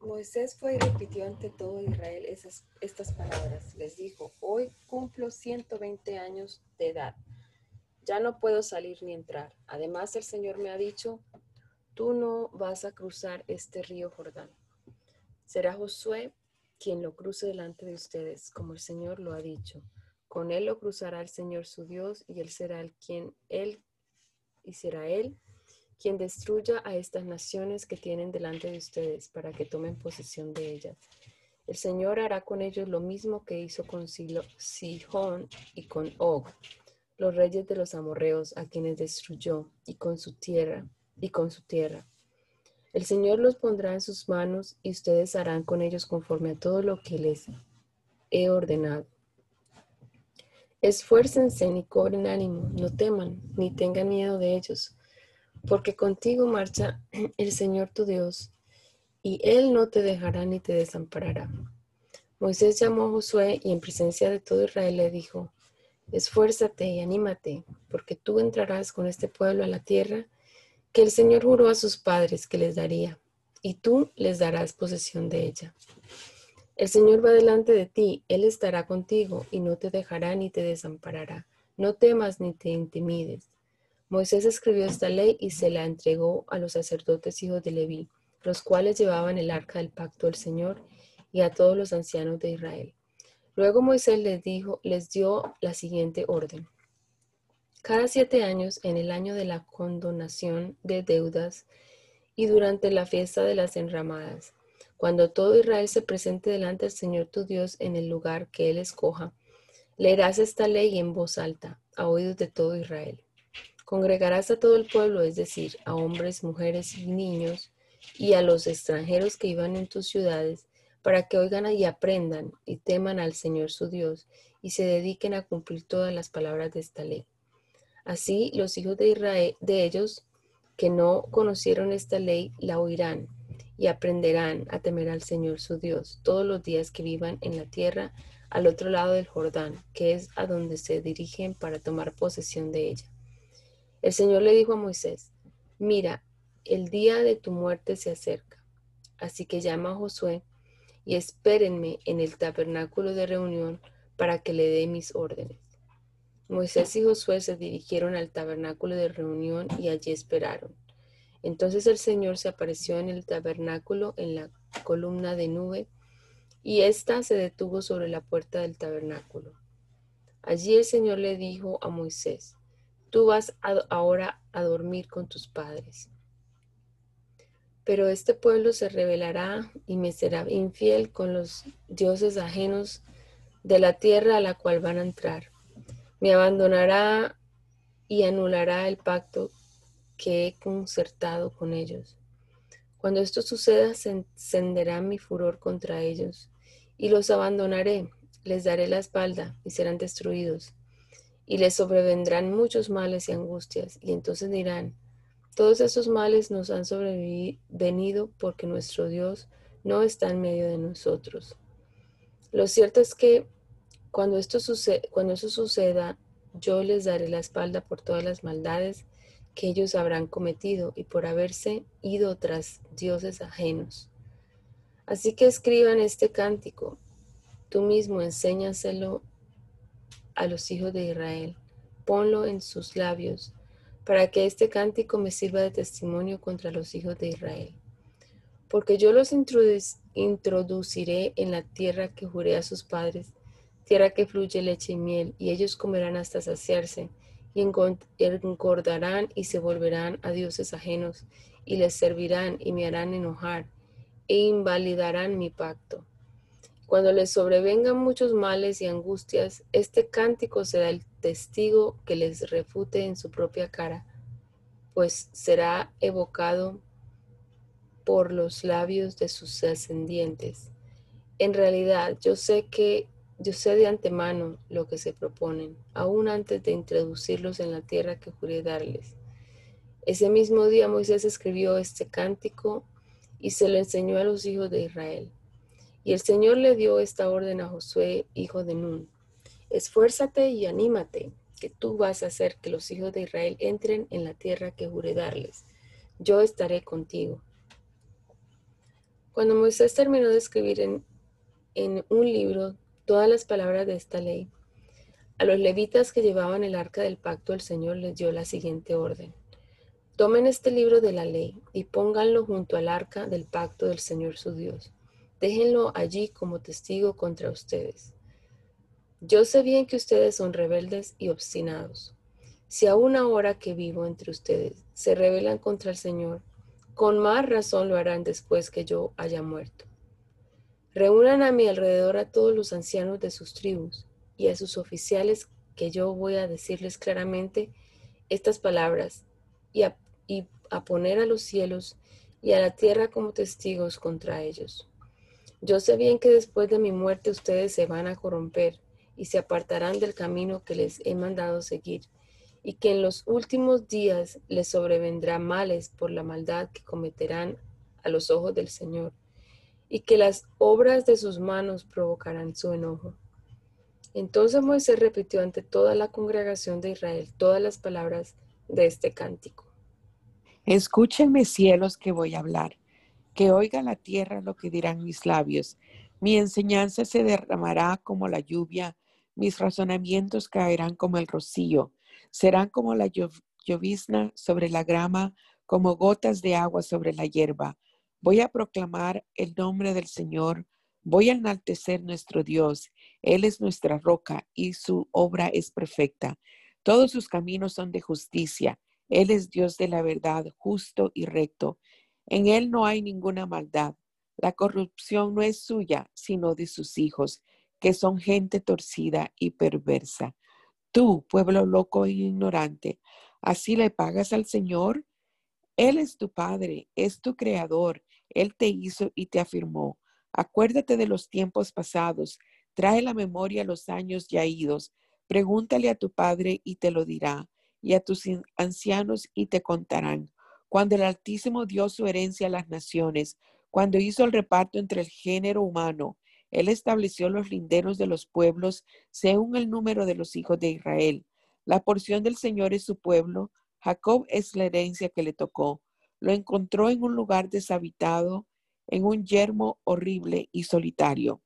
Moisés fue y repitió ante todo Israel esas, estas palabras. Les dijo, hoy cumplo 120 años de edad. Ya no puedo salir ni entrar. Además, el Señor me ha dicho, tú no vas a cruzar este río Jordán. Será Josué quien lo cruce delante de ustedes, como el Señor lo ha dicho. Con él lo cruzará el Señor su Dios, y él será el quien él y será él quien destruya a estas naciones que tienen delante de ustedes para que tomen posesión de ellas. El Señor hará con ellos lo mismo que hizo con Sihón y con Og, los reyes de los amorreos a quienes destruyó, y con su tierra, y con su tierra. El Señor los pondrá en sus manos y ustedes harán con ellos conforme a todo lo que les he ordenado. Esfuércense ni cobren ánimo, no teman, ni tengan miedo de ellos, porque contigo marcha el Señor tu Dios, y Él no te dejará ni te desamparará. Moisés llamó a Josué y en presencia de todo Israel le dijo, Esfuérzate y anímate, porque tú entrarás con este pueblo a la tierra que el Señor juró a sus padres que les daría, y tú les darás posesión de ella. El Señor va delante de ti, Él estará contigo, y no te dejará ni te desamparará. No temas ni te intimides. Moisés escribió esta ley y se la entregó a los sacerdotes hijos de Leví, los cuales llevaban el arca del pacto del Señor, y a todos los ancianos de Israel. Luego Moisés les dijo, les dio la siguiente orden. Cada siete años, en el año de la condonación de deudas y durante la fiesta de las enramadas, cuando todo Israel se presente delante del Señor tu Dios en el lugar que Él escoja, leerás esta ley en voz alta, a oídos de todo Israel. Congregarás a todo el pueblo, es decir, a hombres, mujeres y niños, y a los extranjeros que iban en tus ciudades, para que oigan y aprendan y teman al Señor su Dios, y se dediquen a cumplir todas las palabras de esta ley Así los hijos de Israel, de ellos que no conocieron esta ley, la oirán y aprenderán a temer al Señor su Dios todos los días que vivan en la tierra al otro lado del Jordán, que es a donde se dirigen para tomar posesión de ella. El Señor le dijo a Moisés, mira, el día de tu muerte se acerca. Así que llama a Josué y espérenme en el tabernáculo de reunión para que le dé mis órdenes. Moisés y Josué se dirigieron al tabernáculo de reunión y allí esperaron. Entonces el Señor se apareció en el tabernáculo en la columna de nube y ésta se detuvo sobre la puerta del tabernáculo. Allí el Señor le dijo a Moisés, tú vas ahora a dormir con tus padres. Pero este pueblo se rebelará y me será infiel con los dioses ajenos de la tierra a la cual van a entrar. Me abandonará y anulará el pacto que he concertado con ellos. Cuando esto suceda, se encenderá mi furor contra ellos y los abandonaré, les daré la espalda y serán destruidos. Y les sobrevendrán muchos males y angustias, y entonces dirán, todos esos males nos han sobrevenido porque nuestro Dios no está en medio de nosotros. Lo cierto es que cuando esto eso suceda, yo les daré la espalda por todas las maldades que ellos habrán cometido y por haberse ido tras dioses ajenos. Así que escriban este cántico. Tú mismo enséñaselo a los hijos de Israel. Ponlo en sus labios para que este cántico me sirva de testimonio contra los hijos de Israel. Porque yo los introduciré en la tierra que juré a sus padres, tierra que fluye leche y miel, y ellos comerán hasta saciarse y engordarán y se volverán a dioses ajenos y les servirán y me harán enojar e invalidarán mi pacto. Cuando les sobrevengan muchos males y angustias, este cántico será el testigo que les refute en su propia cara, pues será evocado por los labios de sus ascendientes. En realidad, yo sé que yo sé de antemano lo que se proponen, aún antes de introducirlos en la tierra que juré darles. Ese mismo día Moisés escribió este cántico y se lo enseñó a los hijos de Israel. Y el Señor le dio esta orden a Josué, hijo de Nun. Esfuérzate y anímate, que tú vas a hacer que los hijos de Israel entren en la tierra que juré darles. Yo estaré contigo. Cuando Moisés terminó de escribir en, en un libro todas las palabras de esta ley. A los levitas que llevaban el arca del pacto, el Señor les dio la siguiente orden. Tomen este libro de la ley y pónganlo junto al arca del pacto del Señor su Dios. Déjenlo allí como testigo contra ustedes. Yo sé bien que ustedes son rebeldes y obstinados. Si aún ahora que vivo entre ustedes se rebelan contra el Señor, con más razón lo harán después que yo haya muerto. Reúnan a mi alrededor a todos los ancianos de sus tribus y a sus oficiales que yo voy a decirles claramente estas palabras y a, y a poner a los cielos y a la tierra como testigos contra ellos. Yo sé bien que después de mi muerte ustedes se van a corromper y se apartarán del camino que les he mandado seguir, y que en los últimos días les sobrevendrá males por la maldad que cometerán a los ojos del Señor y que las obras de sus manos provocarán su enojo. Entonces Moisés repitió ante toda la congregación de Israel todas las palabras de este cántico.
Escúchenme cielos que voy a hablar, que oiga la tierra lo que dirán mis labios. Mi enseñanza se derramará como la lluvia, mis razonamientos caerán como el rocío, serán como la llovizna sobre la grama, como gotas de agua sobre la hierba. Voy a proclamar el nombre del Señor. Voy a enaltecer nuestro Dios. Él es nuestra roca y su obra es perfecta. Todos sus caminos son de justicia. Él es Dios de la verdad, justo y recto. En Él no hay ninguna maldad. La corrupción no es suya, sino de sus hijos, que son gente torcida y perversa. Tú, pueblo loco e ignorante, ¿así le pagas al Señor? Él es tu Padre, es tu Creador, Él te hizo y te afirmó. Acuérdate de los tiempos pasados, trae la memoria los años ya idos, pregúntale a tu Padre y te lo dirá, y a tus ancianos y te contarán. Cuando el Altísimo dio su herencia a las naciones, cuando hizo el reparto entre el género humano, Él estableció los linderos de los pueblos según el número de los hijos de Israel. La porción del Señor es su pueblo, Jacob es la herencia que le tocó. Lo encontró en un lugar deshabitado, en un yermo horrible y solitario.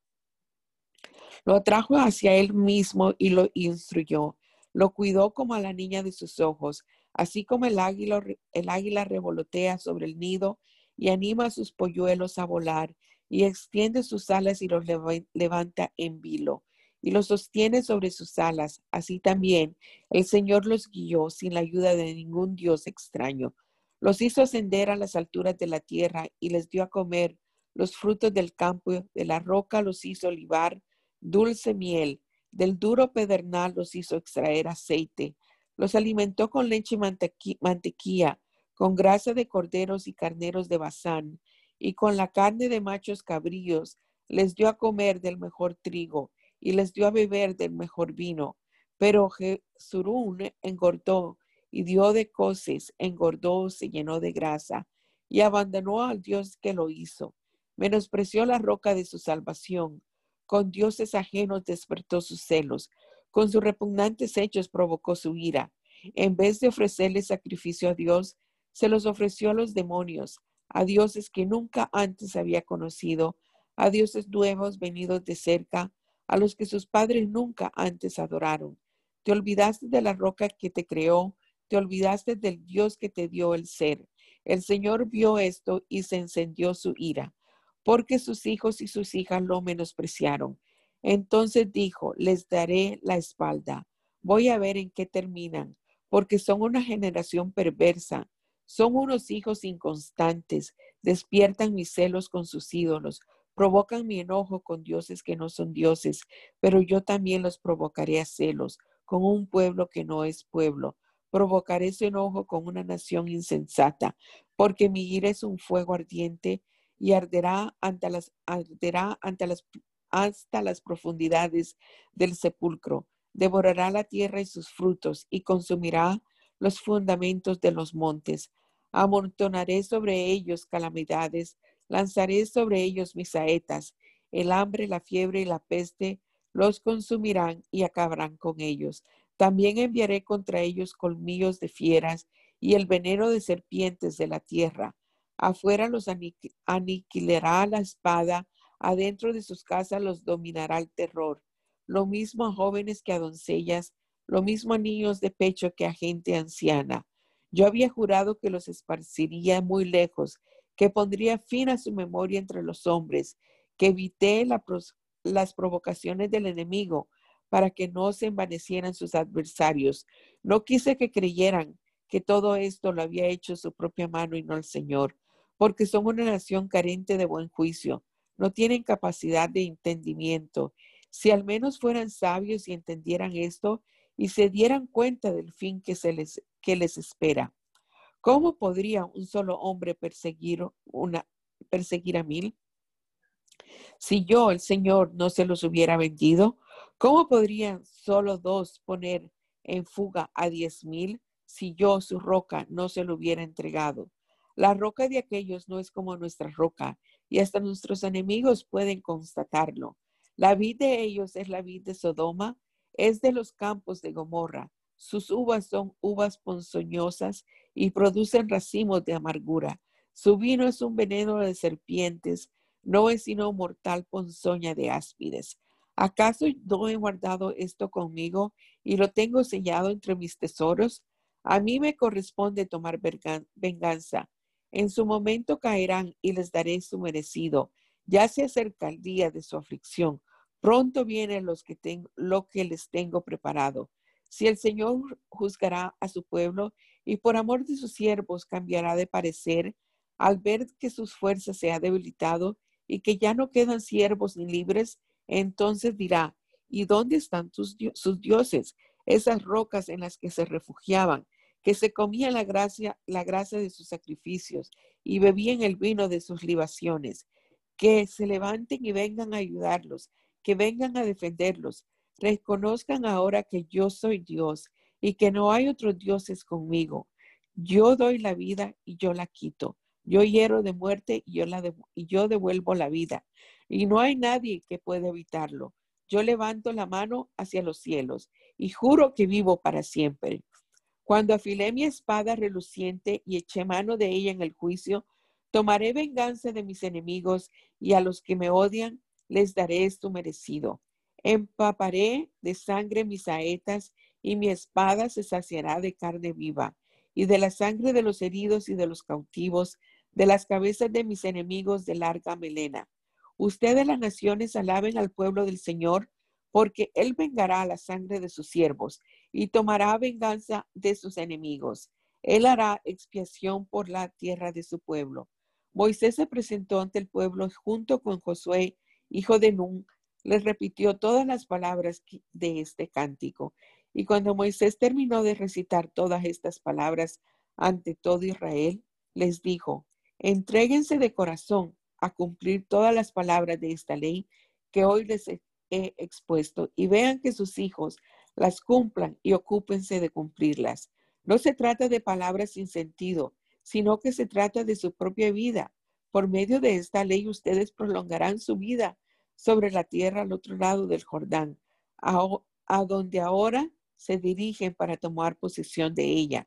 Lo atrajo hacia él mismo y lo instruyó. Lo cuidó como a la niña de sus ojos, así como el águila, el águila revolotea sobre el nido y anima a sus polluelos a volar y extiende sus alas y los levanta en vilo y los sostiene sobre sus alas. Así también el Señor los guió sin la ayuda de ningún Dios extraño. Los hizo ascender a las alturas de la tierra y les dio a comer los frutos del campo. De la roca los hizo olivar dulce miel. Del duro pedernal los hizo extraer aceite. Los alimentó con leche y mantequilla, con grasa de corderos y carneros de Bazán, y con la carne de machos cabríos les dio a comer del mejor trigo y les dio a beber del mejor vino. Pero Jesurún engordó y dio de coces, engordó, se llenó de grasa y abandonó al Dios que lo hizo. Menospreció la roca de su salvación. Con dioses ajenos despertó sus celos. Con sus repugnantes hechos provocó su ira. En vez de ofrecerle sacrificio a Dios, se los ofreció a los demonios, a dioses que nunca antes había conocido, a dioses nuevos venidos de cerca, a los que sus padres nunca antes adoraron. Te olvidaste de la roca que te creó, te olvidaste del Dios que te dio el ser. El Señor vio esto y se encendió su ira, porque sus hijos y sus hijas lo menospreciaron. Entonces dijo, les daré la espalda. Voy a ver en qué terminan, porque son una generación perversa. Son unos hijos inconstantes, despiertan mis celos con sus ídolos, provocan mi enojo con dioses que no son dioses, pero yo también los provocaré a celos con un pueblo que no es pueblo. Provocaré su enojo con una nación insensata, porque mi ira es un fuego ardiente y arderá ante las, arderá hasta las profundidades del sepulcro. Devorará la tierra y sus frutos y consumirá los fundamentos de los montes. Amontonaré sobre ellos calamidades Lanzaré sobre ellos mis saetas. El hambre, la fiebre y la peste los consumirán y acabarán con ellos. También enviaré contra ellos colmillos de fieras y el veneno de serpientes de la tierra. Afuera los aniquilará la espada, adentro de sus casas los dominará el terror. Lo mismo a jóvenes que a doncellas, lo mismo a niños de pecho que a gente anciana. Yo había jurado que los esparciría muy lejos que pondría fin a su memoria entre los hombres, que evité las provocaciones del enemigo para que no se envanecieran sus adversarios. No quise que creyeran que todo esto lo había hecho su propia mano y no el Señor, porque son una nación carente de buen juicio, no tienen capacidad de entendimiento. Si al menos fueran sabios y entendieran esto y se dieran cuenta del fin que, se les, que les espera. ¿Cómo podría un solo hombre perseguir, una, perseguir a mil? Si yo, el Señor, no se los hubiera vendido, ¿cómo podrían solo dos poner en fuga a diez mil si yo, su roca, no se lo hubiera entregado? La roca de aquellos no es como nuestra roca, y hasta nuestros enemigos pueden constatarlo. La vid de ellos es la vid de Sodoma, es de los campos de Gomorra. Sus uvas son uvas ponzoñosas y producen racimos de amargura. Su vino es un veneno de serpientes, no es sino mortal ponzoña de áspides. ¿Acaso no he guardado esto conmigo y lo tengo sellado entre mis tesoros? A mí me corresponde tomar venganza. En su momento caerán y les daré su merecido. Ya se acerca el día de su aflicción. Pronto viene los que lo que les tengo preparado. Si el Señor juzgará a su pueblo y por amor de sus siervos cambiará de parecer al ver que sus fuerzas se ha debilitado y que ya no quedan siervos ni libres, entonces dirá, ¿y dónde están sus, dioses? Esas rocas en las que se refugiaban, que se comían la la gracia de sus sacrificios y bebían el vino de sus libaciones. Que se levanten y vengan a ayudarlos, que vengan a defenderlos. Reconozcan ahora que yo soy Dios y que no hay otros dioses conmigo. Yo doy la vida y yo la quito. Yo hiero de muerte y yo, la y yo devuelvo la vida. Y no hay nadie que pueda evitarlo. Yo levanto la mano hacia los cielos y juro que vivo para siempre. Cuando afilé mi espada reluciente y eché mano de ella en el juicio, tomaré venganza de mis enemigos y a los que me odian les daré esto merecido. Empaparé de sangre mis saetas y mi espada se saciará de carne viva y de la sangre de los heridos y de los cautivos, de las cabezas de mis enemigos de larga melena. Ustedes las naciones alaben al pueblo del Señor, porque Él vengará la sangre de sus siervos y tomará venganza de sus enemigos. Él hará expiación por la tierra de su pueblo. Moisés se presentó ante el pueblo junto con Josué, hijo de Nun, les repitió todas las palabras de este cántico. Y cuando Moisés terminó de recitar todas estas palabras ante todo Israel, les dijo, entréguense de corazón a cumplir todas las palabras de esta ley que hoy les he expuesto y vean que sus hijos las cumplan y ocúpense de cumplirlas. No se trata de palabras sin sentido, sino que se trata de su propia vida. Por medio de esta ley ustedes prolongarán su vida sobre la tierra al otro lado del Jordán, a, donde ahora se dirigen para tomar posesión de ella.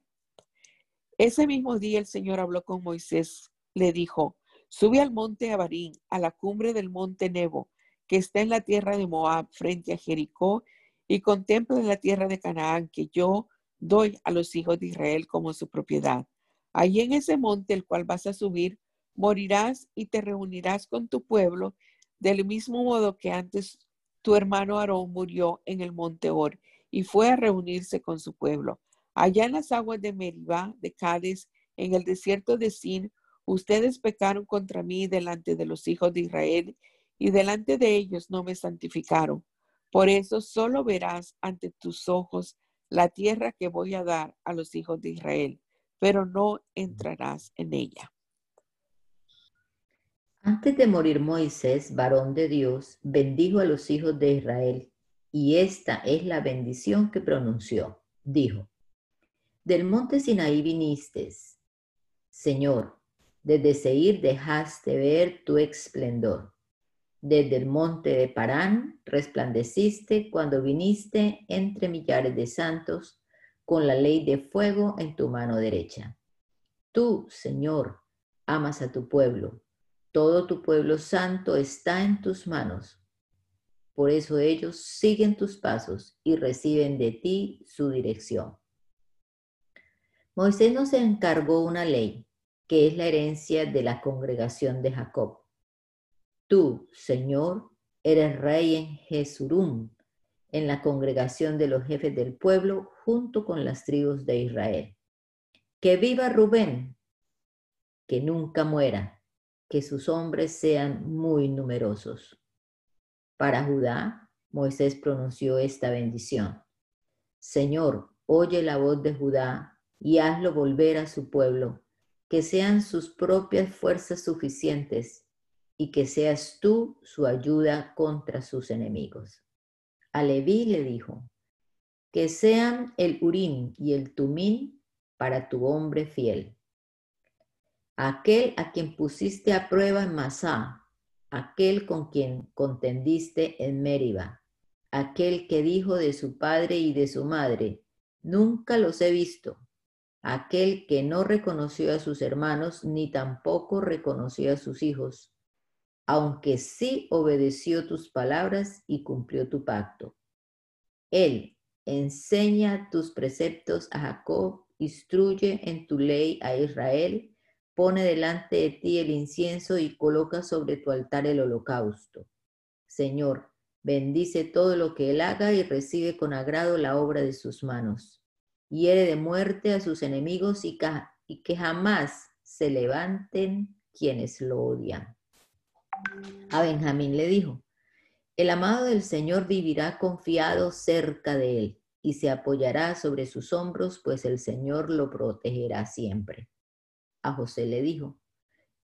Ese mismo día el Señor habló con Moisés, le dijo, sube al monte Abarín, a la cumbre del monte Nebo, que está en la tierra de Moab, frente a Jericó, y contempla la tierra de Canaán, que yo doy a los hijos de Israel como su propiedad. Allí en ese monte, el cual vas a subir, morirás y te reunirás con tu pueblo, del mismo modo que antes tu hermano Aarón murió en el monte Or y fue a reunirse con su pueblo. Allá en las aguas de Meribá, de Cádiz, en el desierto de Sin, ustedes pecaron contra mí delante de los hijos de Israel, y delante de ellos no me santificaron. Por eso solo verás ante tus ojos la tierra que voy a dar a los hijos de Israel, pero no entrarás en ella.
Antes de morir Moisés, varón de Dios, bendijo a los hijos de Israel y esta es la bendición que pronunció. Dijo, del monte Sinaí viniste, Señor, desde Seir dejaste ver tu esplendor. Desde el monte de Parán resplandeciste cuando viniste entre millares de santos con la ley de fuego en tu mano derecha. Tú, Señor, amas a tu pueblo. Todo tu pueblo santo está en tus manos por eso ellos siguen tus pasos y reciben de ti su dirección. Moisés nos encargó una ley, que es la herencia de la congregación de Jacob. Tú, Señor, eres rey en Jesurum, en la congregación de los jefes del pueblo, junto con las tribus de Israel. Que viva Rubén, que nunca muera, que sus hombres sean muy numerosos. Para Judá, Moisés pronunció esta bendición. Señor, oye la voz de Judá y hazlo volver a su pueblo, que sean sus propias fuerzas suficientes y que seas tú su ayuda contra sus enemigos. A Leví le dijo, que sean el Urín y el Tumín para tu hombre fiel. Aquel a quien pusiste a prueba en Masá, aquel con quien contendiste en Mériba, aquel que dijo de su padre y de su madre, nunca los he visto, aquel que no reconoció a sus hermanos ni tampoco reconoció a sus hijos, aunque sí obedeció tus palabras y cumplió tu pacto. Él enseña tus preceptos a Jacob, instruye en tu ley a Israel, Pone delante de ti el incienso y coloca sobre tu altar el holocausto. Señor, bendice todo lo que él haga y recibe con agrado la obra de sus manos. Hiere de muerte a sus enemigos y, y que jamás se levanten quienes lo odian. A Benjamín le dijo, el amado del Señor vivirá confiado cerca de él y se apoyará sobre sus hombros, pues el Señor lo protegerá siempre a José le dijo,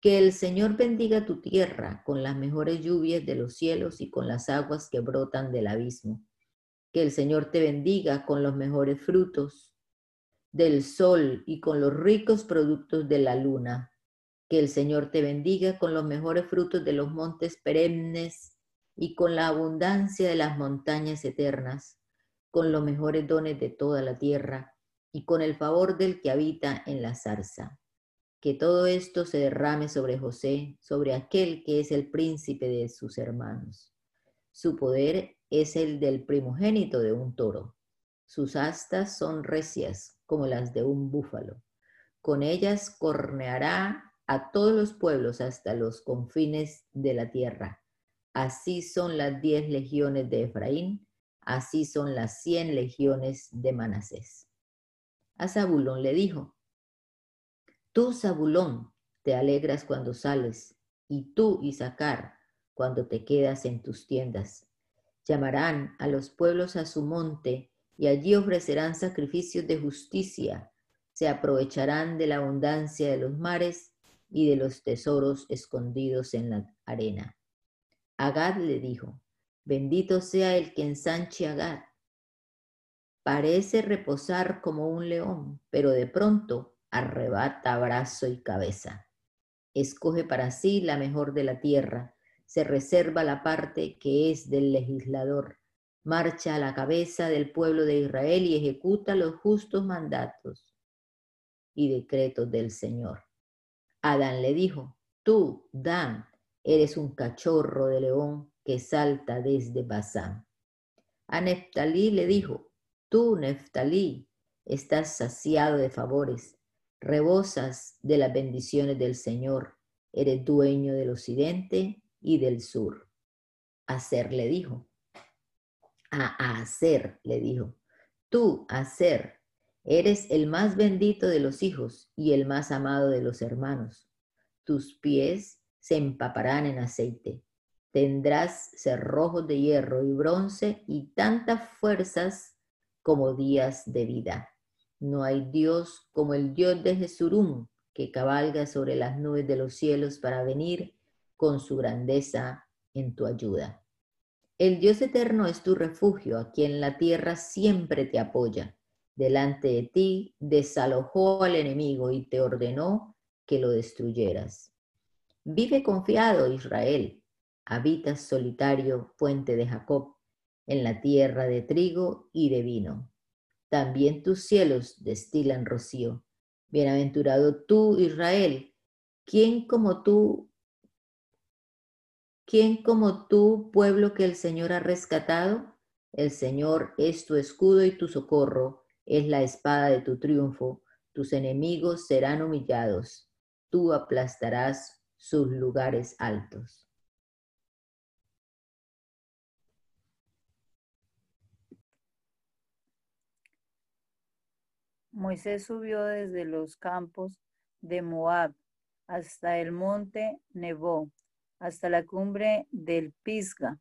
que el Señor bendiga tu tierra con las mejores lluvias de los cielos y con las aguas que brotan del abismo. Que el Señor te bendiga con los mejores frutos del sol y con los ricos productos de la luna. Que el Señor te bendiga con los mejores frutos de los montes perennes y con la abundancia de las montañas eternas, con los mejores dones de toda la tierra y con el favor del que habita en la zarza. Que todo esto se derrame sobre José, sobre aquel que es el príncipe de sus hermanos. Su poder es el del primogénito de un toro. Sus astas son recias como las de un búfalo. Con ellas corneará a todos los pueblos hasta los confines de la tierra. Así son las diez legiones de Efraín, así son las cien legiones de Manasés. A Zabulón le dijo, Tú, Zabulón, te alegras cuando sales, y tú, Isaacar, cuando te quedas en tus tiendas. Llamarán a los pueblos a su monte, y allí ofrecerán sacrificios de justicia, se aprovecharán de la abundancia de los mares y de los tesoros escondidos en la arena. Agad le dijo, bendito sea el que ensanche Agad. Parece reposar como un león, pero de pronto arrebata brazo y cabeza. Escoge para sí la mejor de la tierra, se reserva la parte que es del legislador, marcha a la cabeza del pueblo de Israel y ejecuta los justos mandatos y decretos del Señor. Adán le dijo, tú, Dan, eres un cachorro de león que salta desde Basán. A Neftalí le dijo, tú, Neftalí, estás saciado de favores, rebosas de las bendiciones del Señor, eres dueño del occidente y del sur. Aser le dijo, a Aser le dijo, tú, Aser, Eres el más bendito de los hijos y el más amado de los hermanos. Tus pies se empaparán en aceite. Tendrás cerrojos de hierro y bronce y tantas fuerzas como días de vida. No hay Dios como el Dios de Jesurum, que cabalga sobre las nubes de los cielos para venir con su grandeza en tu ayuda. El Dios eterno es tu refugio, a quien la tierra siempre te apoya delante de ti, desalojó al enemigo y te ordenó que lo destruyeras. Vive confiado, Israel, habitas solitario, fuente de Jacob, en la tierra de trigo y de vino. También tus cielos destilan rocío. Bienaventurado tú, Israel, ¿quién como tú, quién como tú, pueblo que el Señor ha rescatado? El Señor es tu escudo y tu socorro es la espada de tu triunfo, tus enemigos serán humillados, tú aplastarás sus lugares altos.
Moisés subió desde los campos de Moab hasta el monte Nebo, hasta la cumbre del Pisga,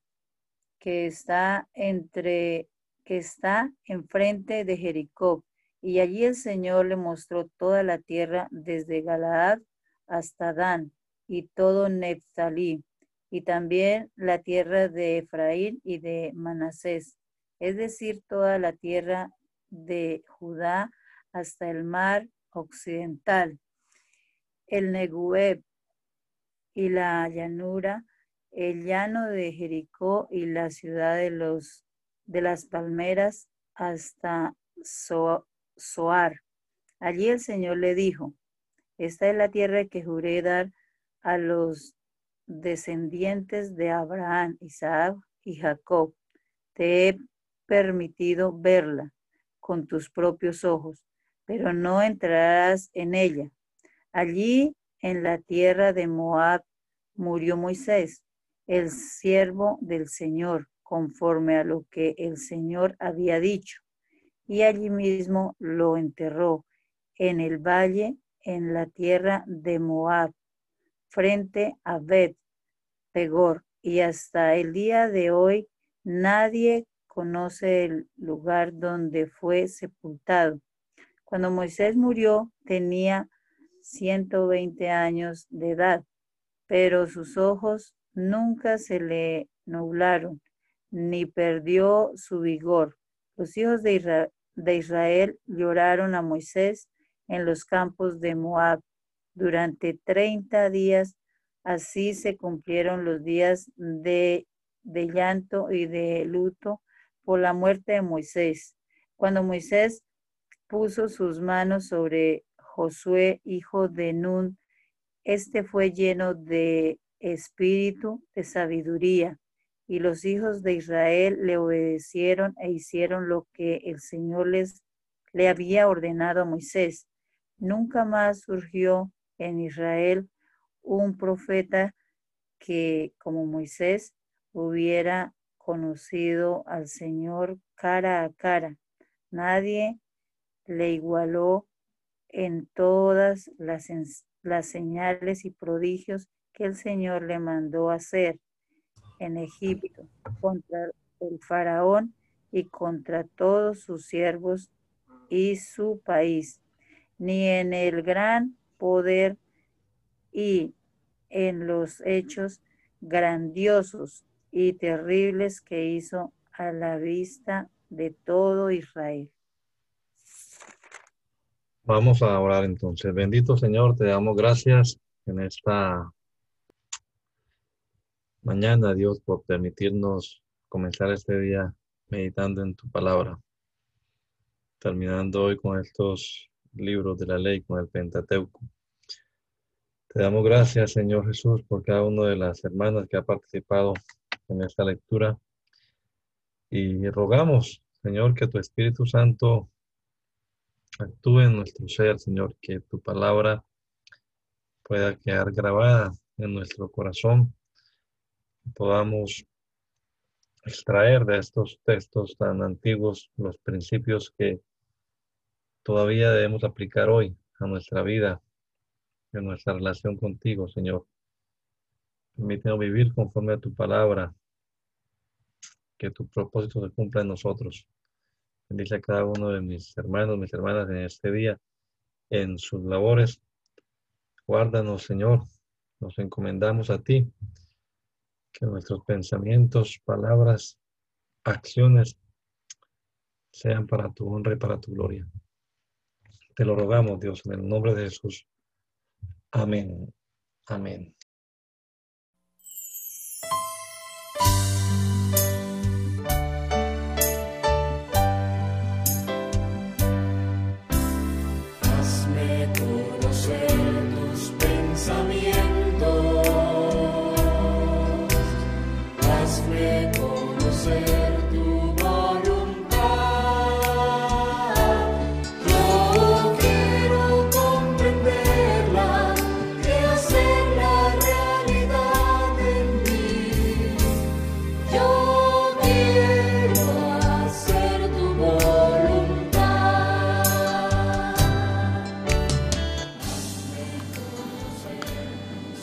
que está entre que está enfrente de Jericó. Y allí el Señor le mostró toda la tierra desde Galaad hasta Dan y todo Neftalí, y también la tierra de Efraín y de Manasés, es decir, toda la tierra de Judá hasta el mar occidental, el Negueb y la llanura, el llano de Jericó y la ciudad de los de las palmeras hasta Soar. Allí el Señor le dijo, esta es la tierra que juré dar a los descendientes de Abraham, Isaac y Jacob. Te he permitido verla con tus propios ojos, pero no entrarás en ella. Allí, en la tierra de Moab, murió Moisés, el siervo del Señor, conforme a lo que el Señor había dicho. Y allí mismo lo enterró en el valle, en la tierra de Moab, frente a Bet Pegor. Y hasta el día de hoy nadie conoce el lugar donde fue sepultado. Cuando Moisés murió tenía 120 años de edad, pero sus ojos nunca se le nublaron ni perdió su vigor. Los hijos de Israel, lloraron a Moisés en los campos de Moab durante 30 días. Así se cumplieron los días de, de llanto y de luto por la muerte de Moisés. Cuando Moisés puso sus manos sobre Josué, hijo de Nun. Este fue lleno de espíritu de sabiduría, y los hijos de Israel le obedecieron e hicieron lo que el Señor les le había ordenado a Moisés. Nunca más surgió en Israel un profeta que, como Moisés, hubiera conocido al Señor cara a cara. Nadie le igualó en todas las, las señales y prodigios que el Señor le mandó hacer en Egipto contra el faraón y contra todos sus siervos y su país, ni en el gran poder y en los hechos grandiosos y terribles que hizo a la vista de todo Israel.
Vamos a orar entonces. Bendito Señor, te damos gracias en esta mañana, Dios, por permitirnos comenzar este día meditando en tu palabra, terminando hoy con estos libros de la ley, con el Pentateuco. Te damos gracias, Señor Jesús, por cada una de las hermanas que ha participado en esta lectura. Y rogamos, Señor, que tu Espíritu Santo actúe en nuestro ser, Señor, que tu palabra pueda quedar grabada en nuestro corazón, podamos extraer de estos textos tan antiguos los principios que todavía debemos aplicar hoy a nuestra vida en nuestra relación contigo, Señor. Permítenos vivir conforme a tu palabra, que tu propósito se cumpla en nosotros. Bendice a cada uno de mis hermanos, mis hermanas en este día, en sus labores. Guárdanos, Señor. Nos encomendamos a ti. Que nuestros pensamientos, palabras, acciones sean para tu honra y para tu gloria. Te lo rogamos, Dios, en el nombre de Jesús. Amén. Amén.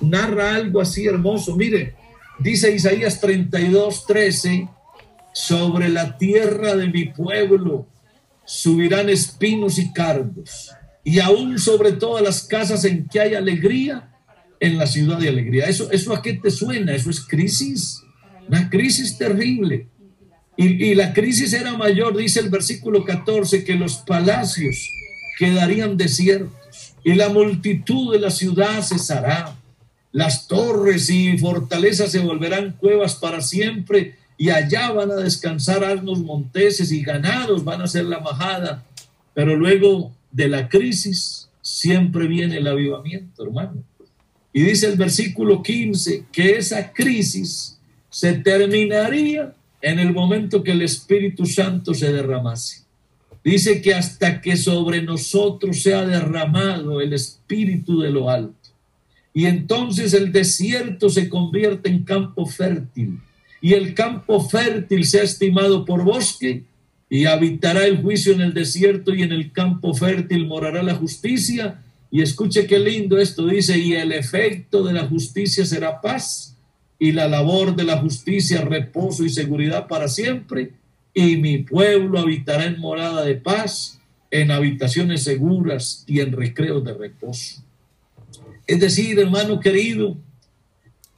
Narra algo así hermoso. Mire, dice Isaías 32, 13, sobre la tierra de mi pueblo subirán espinos y cardos, y aún sobre todas las casas en que hay alegría, en la ciudad de alegría. ¿Eso, eso a qué te suena? Eso es crisis, una crisis terrible. Y, y la crisis era mayor, dice el versículo 14, que los palacios quedarían desiertos y la multitud de la ciudad cesará. Las torres y fortalezas se volverán cuevas para siempre y allá van a descansar asnos monteses y ganados van a ser la majada. Pero luego de la crisis siempre viene el avivamiento, hermano. Y dice el versículo 15 que esa crisis se terminaría en el momento que el Espíritu Santo se derramase. Dice que hasta que sobre nosotros sea derramado el espíritu de lo alto. Y entonces el desierto se convierte en campo fértil. Y el campo fértil sea estimado por bosque y habitará el juicio en el desierto y en el campo fértil morará la justicia. Y escuche qué lindo esto dice, y el efecto de la justicia será paz, y la labor de la justicia, reposo y seguridad para siempre, y mi pueblo habitará en morada de paz, en habitaciones seguras y en recreos de reposo. Es decir, hermano querido,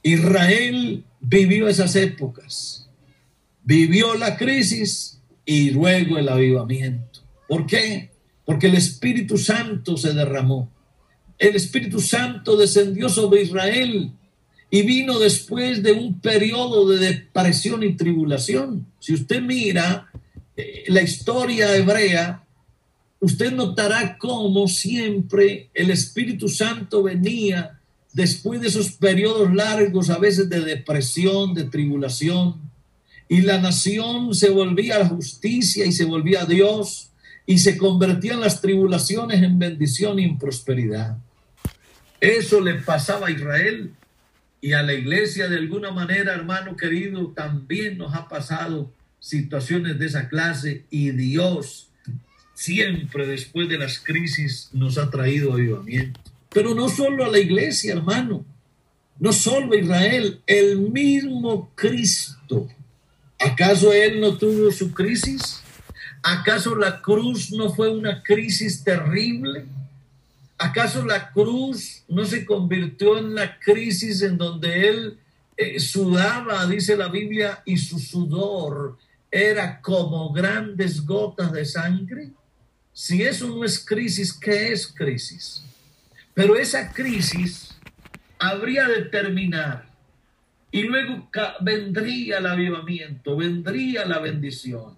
Israel vivió esas épocas, vivió la crisis y luego el avivamiento. ¿Por qué? Porque el Espíritu Santo se derramó. El Espíritu Santo descendió sobre Israel y vino después de un periodo de depresión y tribulación. Si usted mira eh, la historia hebrea, usted notará cómo siempre el Espíritu Santo venía después de esos periodos largos, a veces de depresión, de tribulación, y la nación se volvía a la justicia y se volvía a Dios y se convertían las tribulaciones en bendición y en prosperidad. Eso le pasaba a Israel y a la iglesia de alguna manera, hermano querido, también nos ha pasado situaciones de esa clase y Dios siempre después de las crisis nos ha traído avivamiento. Pero no solo a la iglesia, hermano, no solo a Israel, el mismo Cristo. ¿Acaso él no tuvo su crisis? ¿Acaso la cruz no fue una crisis terrible? ¿Acaso la cruz no se convirtió en la crisis en donde él eh, sudaba, dice la Biblia, y su sudor era como grandes gotas de sangre? Si eso no es crisis, ¿qué es crisis? Pero esa crisis habría de terminar y luego vendría el avivamiento, vendría la bendición.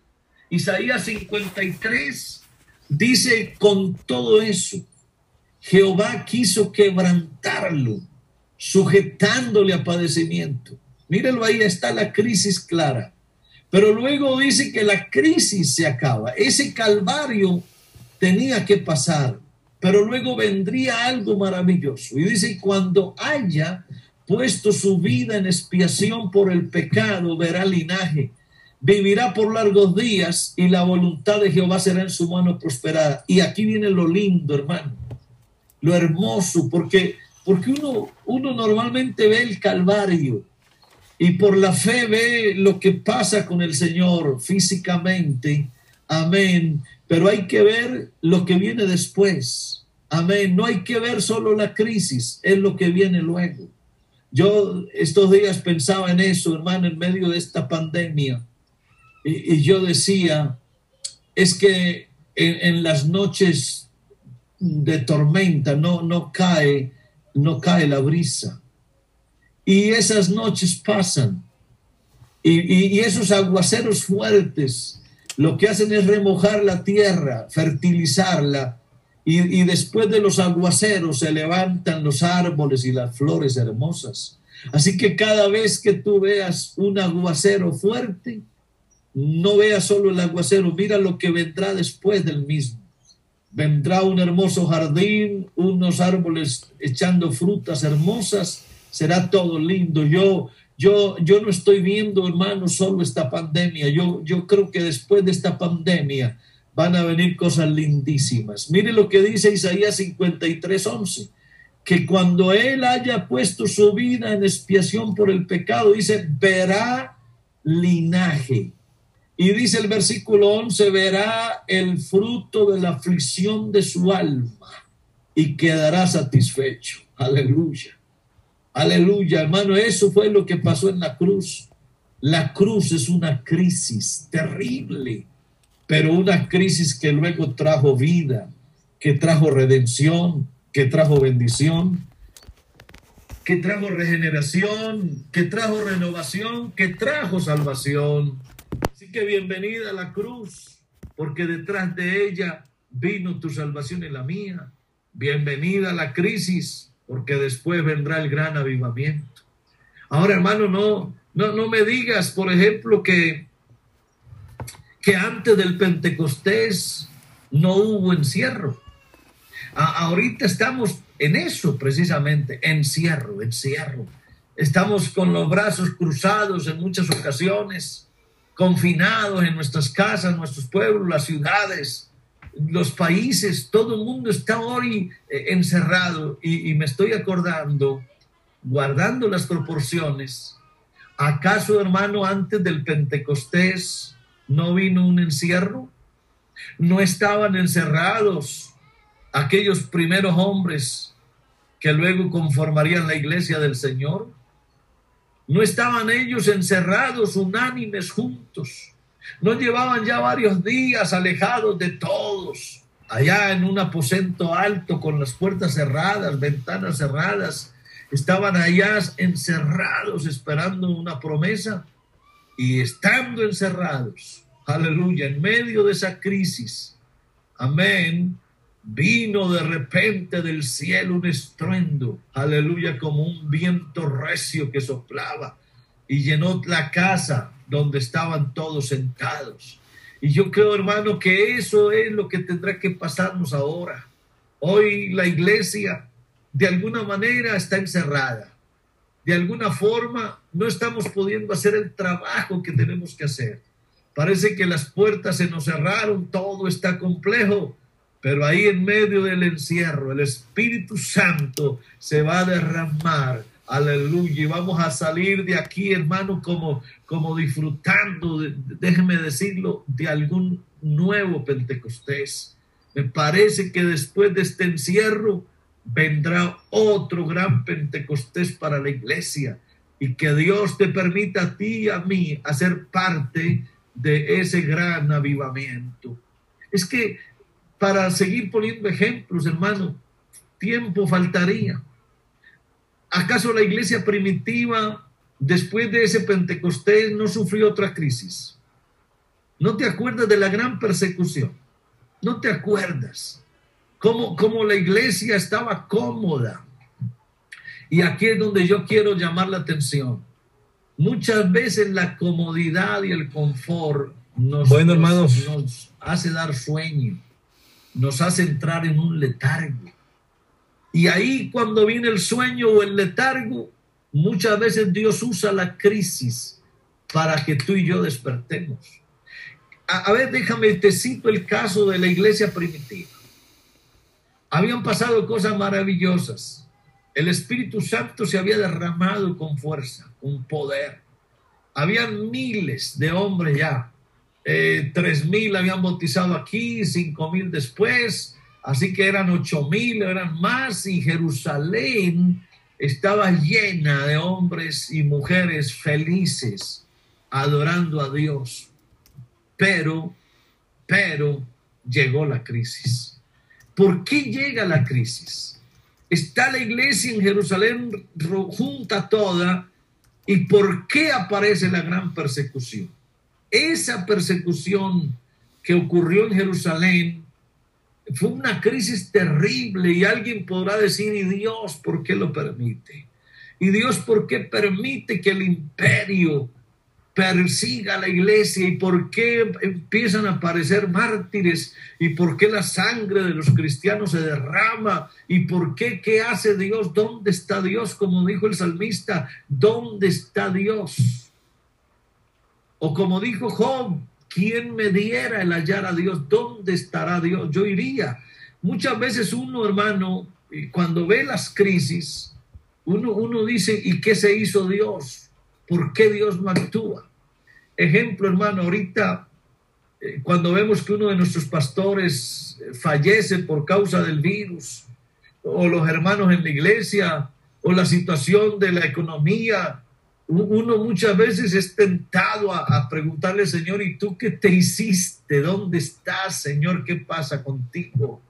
Isaías 53 dice con todo eso, Jehová quiso quebrantarlo, sujetándole a padecimiento. Mírelo ahí está la crisis clara. Pero luego dice que la crisis se acaba. Ese calvario tenía que pasar, pero luego vendría algo maravilloso. Y dice, cuando haya puesto su vida en expiación por el pecado, verá linaje, vivirá por largos días y la voluntad de Jehová será en su mano prosperada. Y aquí viene lo lindo, hermano lo hermoso, porque, porque uno, uno normalmente ve el Calvario y por la fe ve lo que pasa con el Señor físicamente, amén, pero hay que ver lo que viene después, amén, no hay que ver solo la crisis, es lo que viene luego. Yo estos días pensaba en eso, hermano, en medio de esta pandemia, y, yo decía, es que en, en las noches de tormenta, no, no cae, no cae la brisa. Y esas noches pasan. Y, esos aguaceros fuertes lo que hacen es remojar la tierra, fertilizarla. Y, y después de los aguaceros se levantan los árboles y las flores hermosas. Así que cada vez que tú veas un aguacero fuerte, no veas solo el aguacero, mira lo que vendrá después del mismo vendrá un hermoso jardín, unos árboles echando frutas hermosas, será todo lindo. Yo, yo, yo no estoy viendo, hermano, solo esta pandemia. Yo, yo creo que después de esta pandemia van a venir cosas lindísimas. Mire lo que dice Isaías 53, 11, que cuando él haya puesto su vida en expiación por el pecado, dice, verá linaje y dice el versículo 11, verá el fruto de la aflicción de su alma y quedará satisfecho. Aleluya. Aleluya, hermano, eso fue lo que pasó en la cruz. La cruz es una crisis terrible, pero una crisis que luego trajo vida, que trajo redención, que trajo bendición, que trajo regeneración, que trajo renovación, que trajo salvación que bienvenida a la cruz, porque detrás de ella vino tu salvación y la mía. Bienvenida a la crisis, porque después vendrá el gran avivamiento. Ahora, hermano, no, no, no me digas, por ejemplo, que, que antes del Pentecostés no hubo encierro. ahorita estamos en eso precisamente, encierro, encierro. Estamos con los brazos cruzados en muchas ocasiones confinados en nuestras casas, nuestros pueblos, las ciudades, los países, todo el mundo está hoy eh, encerrado y, me estoy acordando, guardando las proporciones, ¿Acaso, hermano, antes del Pentecostés no vino un encierro? ¿No estaban encerrados aquellos primeros hombres que luego conformarían la iglesia del Señor? ¿No estaban ellos encerrados, unánimes, juntos? ¿No llevaban ya varios días alejados de todos, allá en un aposento alto con las puertas cerradas, ventanas cerradas, estaban allá encerrados esperando una promesa y estando encerrados, aleluya, en medio de esa crisis, amén, vino de repente del cielo un estruendo, aleluya, como un viento recio que soplaba y llenó la casa donde estaban todos sentados. Y yo creo, hermano, que eso es lo que tendrá que pasarnos ahora. Hoy la iglesia de alguna manera está encerrada. De alguna forma no estamos pudiendo hacer el trabajo que tenemos que hacer. Parece que las puertas se nos cerraron, todo está complejo, pero ahí en medio del encierro el Espíritu Santo se va a derramar. Aleluya. Y vamos a salir de aquí, hermano, como, como disfrutando, déjeme decirlo, de algún nuevo Pentecostés. Me parece que después de este encierro vendrá otro gran Pentecostés para la iglesia y que Dios te permita a ti y a mí hacer parte de ese gran avivamiento. Es que para seguir poniendo ejemplos, hermano, tiempo faltaría. ¿Acaso la iglesia primitiva, después de ese Pentecostés, no sufrió otra crisis? ¿No te acuerdas de la gran persecución? ¿No te acuerdas? como la iglesia estaba cómoda. Y aquí es donde yo quiero llamar la atención. Muchas veces la comodidad y el confort nos,
bueno, hermanos.
nos hace dar sueño, nos hace entrar en un letargo. Y ahí cuando viene el sueño o el letargo, muchas veces Dios usa la crisis para que tú y yo despertemos. A, ver, déjame, te cito el caso de la iglesia primitiva habían pasado cosas maravillosas. El Espíritu Santo se había derramado con fuerza, con poder. Habían miles de hombres ya. Eh, tres mil habían bautizado aquí, cinco mil después, así que eran ocho mil, eran más, y Jerusalén estaba llena de hombres y mujeres felices, adorando a Dios. Pero, pero llegó la crisis ¿Por qué llega la crisis? Está la iglesia en Jerusalén junta toda y ¿por qué aparece la gran persecución? Esa persecución que ocurrió en Jerusalén fue una crisis terrible y alguien podrá decir, ¿y Dios por qué lo permite? ¿Y Dios por qué permite que el imperio persiga a la iglesia y por qué empiezan a aparecer mártires y por qué la sangre de los cristianos se derrama y por qué, qué hace Dios, dónde está Dios, como dijo el salmista, ¿dónde está Dios? O como dijo Job, ¿quién me diera el hallar a Dios? ¿Dónde estará Dios? Yo iría. Muchas veces uno, hermano, cuando ve las crisis, uno, uno dice, ¿y qué se hizo Dios? ¿Por qué Dios no actúa? Ejemplo, hermano, ahorita eh, cuando vemos que uno de nuestros pastores eh, fallece por causa del virus, o los hermanos en la iglesia, o la situación de la economía, uno muchas veces es tentado a, a, preguntarle, Señor, ¿y tú qué te hiciste? ¿Dónde estás, Señor? ¿Qué pasa contigo?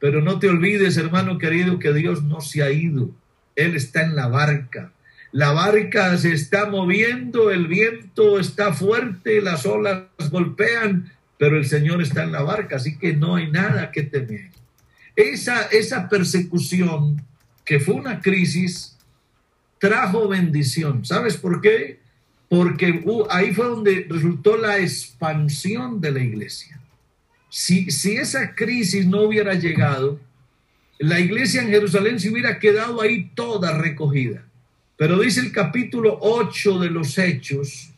Pero no te olvides, hermano querido, que Dios no se ha ido. Él está en la barca. La barca se está moviendo, el viento está fuerte, las olas golpean, pero el Señor está en la barca, así que no hay nada que temer. Esa, esa persecución, que fue una crisis, trajo bendición. ¿Sabes por qué? Porque ahí fue donde resultó la expansión de la iglesia. Si, si esa crisis no hubiera llegado, la iglesia en Jerusalén se hubiera quedado ahí toda recogida. Pero dice el capítulo 8 de los Hechos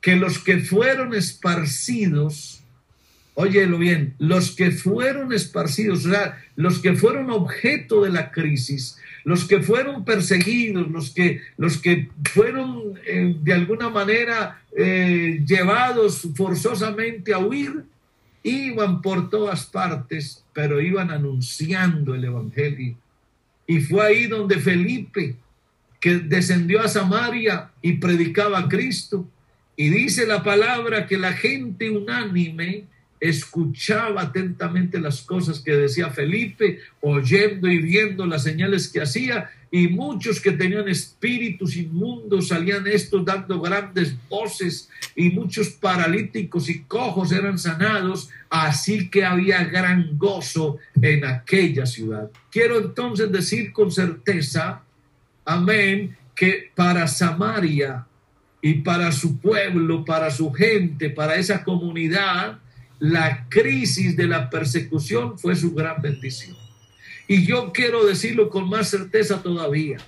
que los que fueron esparcidos óyelo bien, los que fueron esparcidos, los que fueron objeto de la crisis, los que fueron perseguidos, los que, los que fueron eh, de alguna manera eh, llevados forzosamente a huir, iban por todas partes, pero iban anunciando el Evangelio. Y fue ahí donde Felipe, que descendió a Samaria y predicaba a Cristo, y dice la palabra que la gente unánime escuchaba atentamente las cosas que decía Felipe, oyendo y viendo las señales que hacía, y muchos que tenían espíritus inmundos salían estos dando grandes voces, y muchos paralíticos y cojos eran sanados, así que había gran gozo en aquella ciudad. Quiero entonces decir con certeza, amén, que para Samaria y para su pueblo, para su gente, para esa comunidad, la crisis de la persecución fue su gran bendición. Y yo quiero decirlo con más certeza todavía.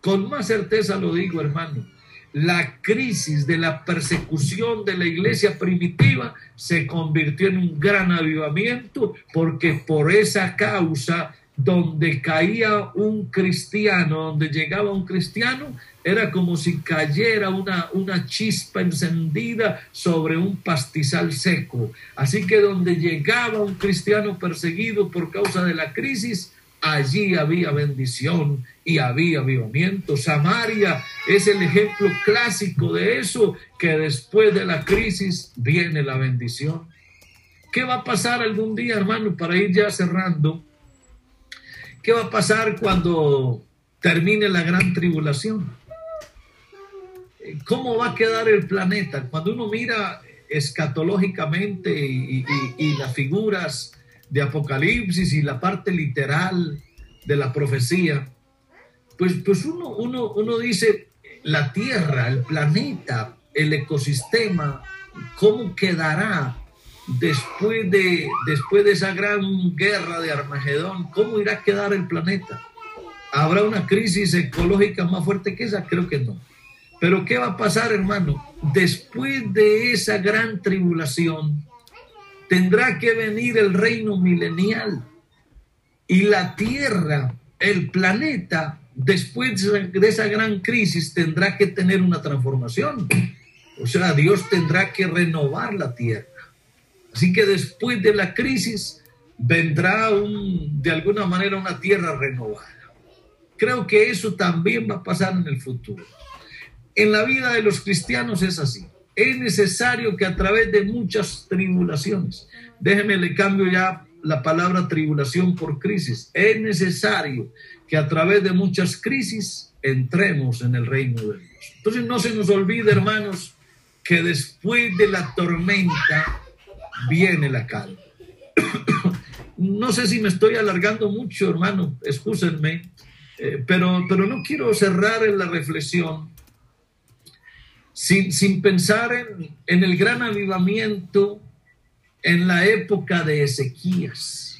Con más certeza lo digo, hermano. La crisis de la persecución de la iglesia primitiva se convirtió en un gran avivamiento porque por esa causa donde caía un cristiano, donde llegaba un cristiano, era como si cayera una, una chispa encendida sobre un pastizal seco. Así que donde llegaba un cristiano perseguido por causa de la crisis, allí había bendición y había avivamiento. Samaria es el ejemplo clásico de eso, que después de la crisis viene la bendición. ¿Qué va a pasar algún día, hermano, para ir ya cerrando? ¿Qué va a pasar cuando termine la gran tribulación? ¿Cómo va a quedar el planeta? Cuando uno mira escatológicamente y, las figuras de Apocalipsis y la parte literal de la profecía, pues, pues uno, uno, uno dice, la Tierra, el planeta, el ecosistema, ¿cómo quedará después de, después de esa gran guerra de Armagedón? ¿Cómo irá a quedar el planeta? ¿Habrá una crisis ecológica más fuerte que esa? Creo que no. Pero ¿qué va a pasar, hermano? Después de esa gran tribulación, tendrá que venir el reino milenial y la tierra, el planeta, después de esa gran crisis, tendrá que tener una transformación. O sea, Dios tendrá que renovar la tierra. Así que después de la crisis vendrá de alguna manera una tierra renovada. Creo que eso también va a pasar en el futuro. En la vida de los cristianos es así. Es necesario que a través de muchas tribulaciones, déjeme le cambio ya la palabra tribulación por crisis, es necesario que a través de muchas crisis entremos en el reino de Dios. Entonces no se nos olvide, hermanos, que después de la tormenta viene la calma. no sé si me estoy alargando mucho, hermano, excúsenme, eh, pero, pero no quiero cerrar en la reflexión sin, pensar en, el gran avivamiento en la época de Ezequías.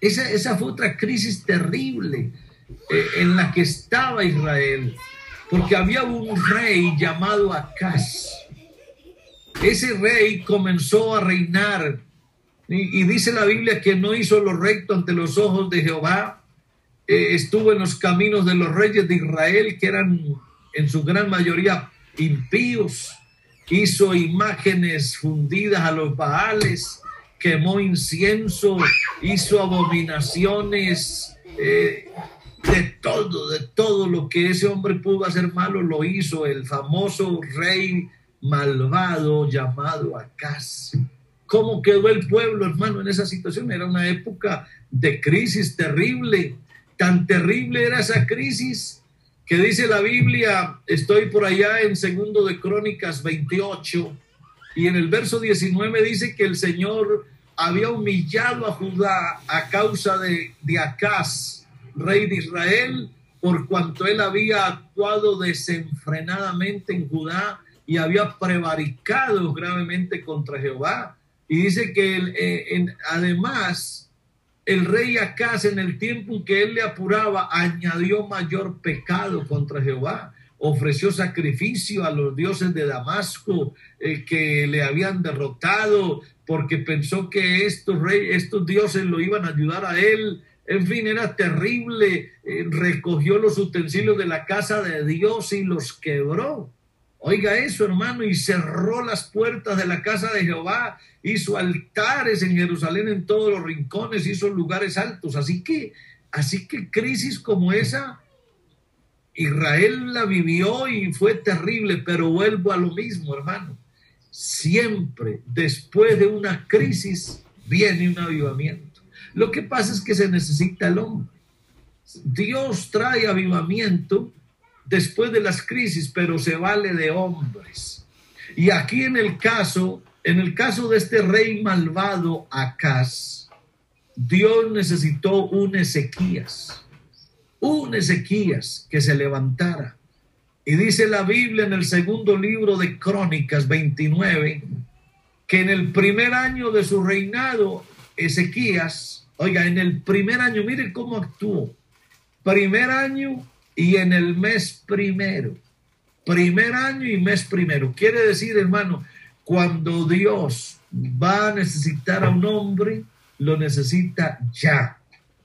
Esa, esa fue otra crisis terrible eh, en la que estaba Israel, porque había un rey llamado Acaz. Ese rey comenzó a reinar. Y, dice la Biblia que no hizo lo recto ante los ojos de Jehová, eh, estuvo en los caminos de los reyes de Israel, que eran en su gran mayoría impíos, hizo imágenes fundidas a los baales, quemó incienso, hizo abominaciones, eh, de todo, de todo lo que ese hombre pudo hacer malo, lo hizo. El famoso rey malvado llamado Acaz. ¿Cómo quedó el pueblo, hermano, en esa situación? Era una época de crisis terrible. Tan terrible era esa crisis que dice la Biblia, estoy por allá en segundo de Crónicas 28, y en el verso 19 dice que el Señor había humillado a Judá a causa de, de Acaz, rey de Israel, por cuanto él había actuado desenfrenadamente en Judá y había prevaricado gravemente contra Jehová. Y dice que eh, además el rey Acaz en el tiempo en que él le apuraba añadió mayor pecado contra Jehová. ofreció sacrificio a los dioses de Damasco eh, que le habían derrotado porque pensó que estos, reyes, estos dioses lo iban a ayudar a él. En fin, era terrible. Eh, recogió los utensilios de la casa de Dios y los quebró. Oiga eso, hermano, y cerró las puertas de la casa de Jehová, hizo altares en Jerusalén en todos los rincones, hizo lugares altos. Así que, así que crisis como esa, Israel la vivió y fue terrible, pero vuelvo a lo mismo, hermano. Siempre después de una crisis viene un avivamiento. Lo que pasa es que se necesita el hombre. Dios trae avivamiento después de las crisis, pero se vale de hombres. Y aquí en el caso, en el caso de este rey malvado, Acaz, Dios necesitó un Ezequías, un Ezequías que se levantara. Y dice la Biblia en el segundo libro de Crónicas 29, que en el primer año de su reinado, Ezequías, oiga, en el primer año, mire cómo actuó. Primer año, y en el mes primero. Primer año y mes primero. Quiere decir, hermano, cuando Dios va a necesitar a un hombre, lo necesita ya,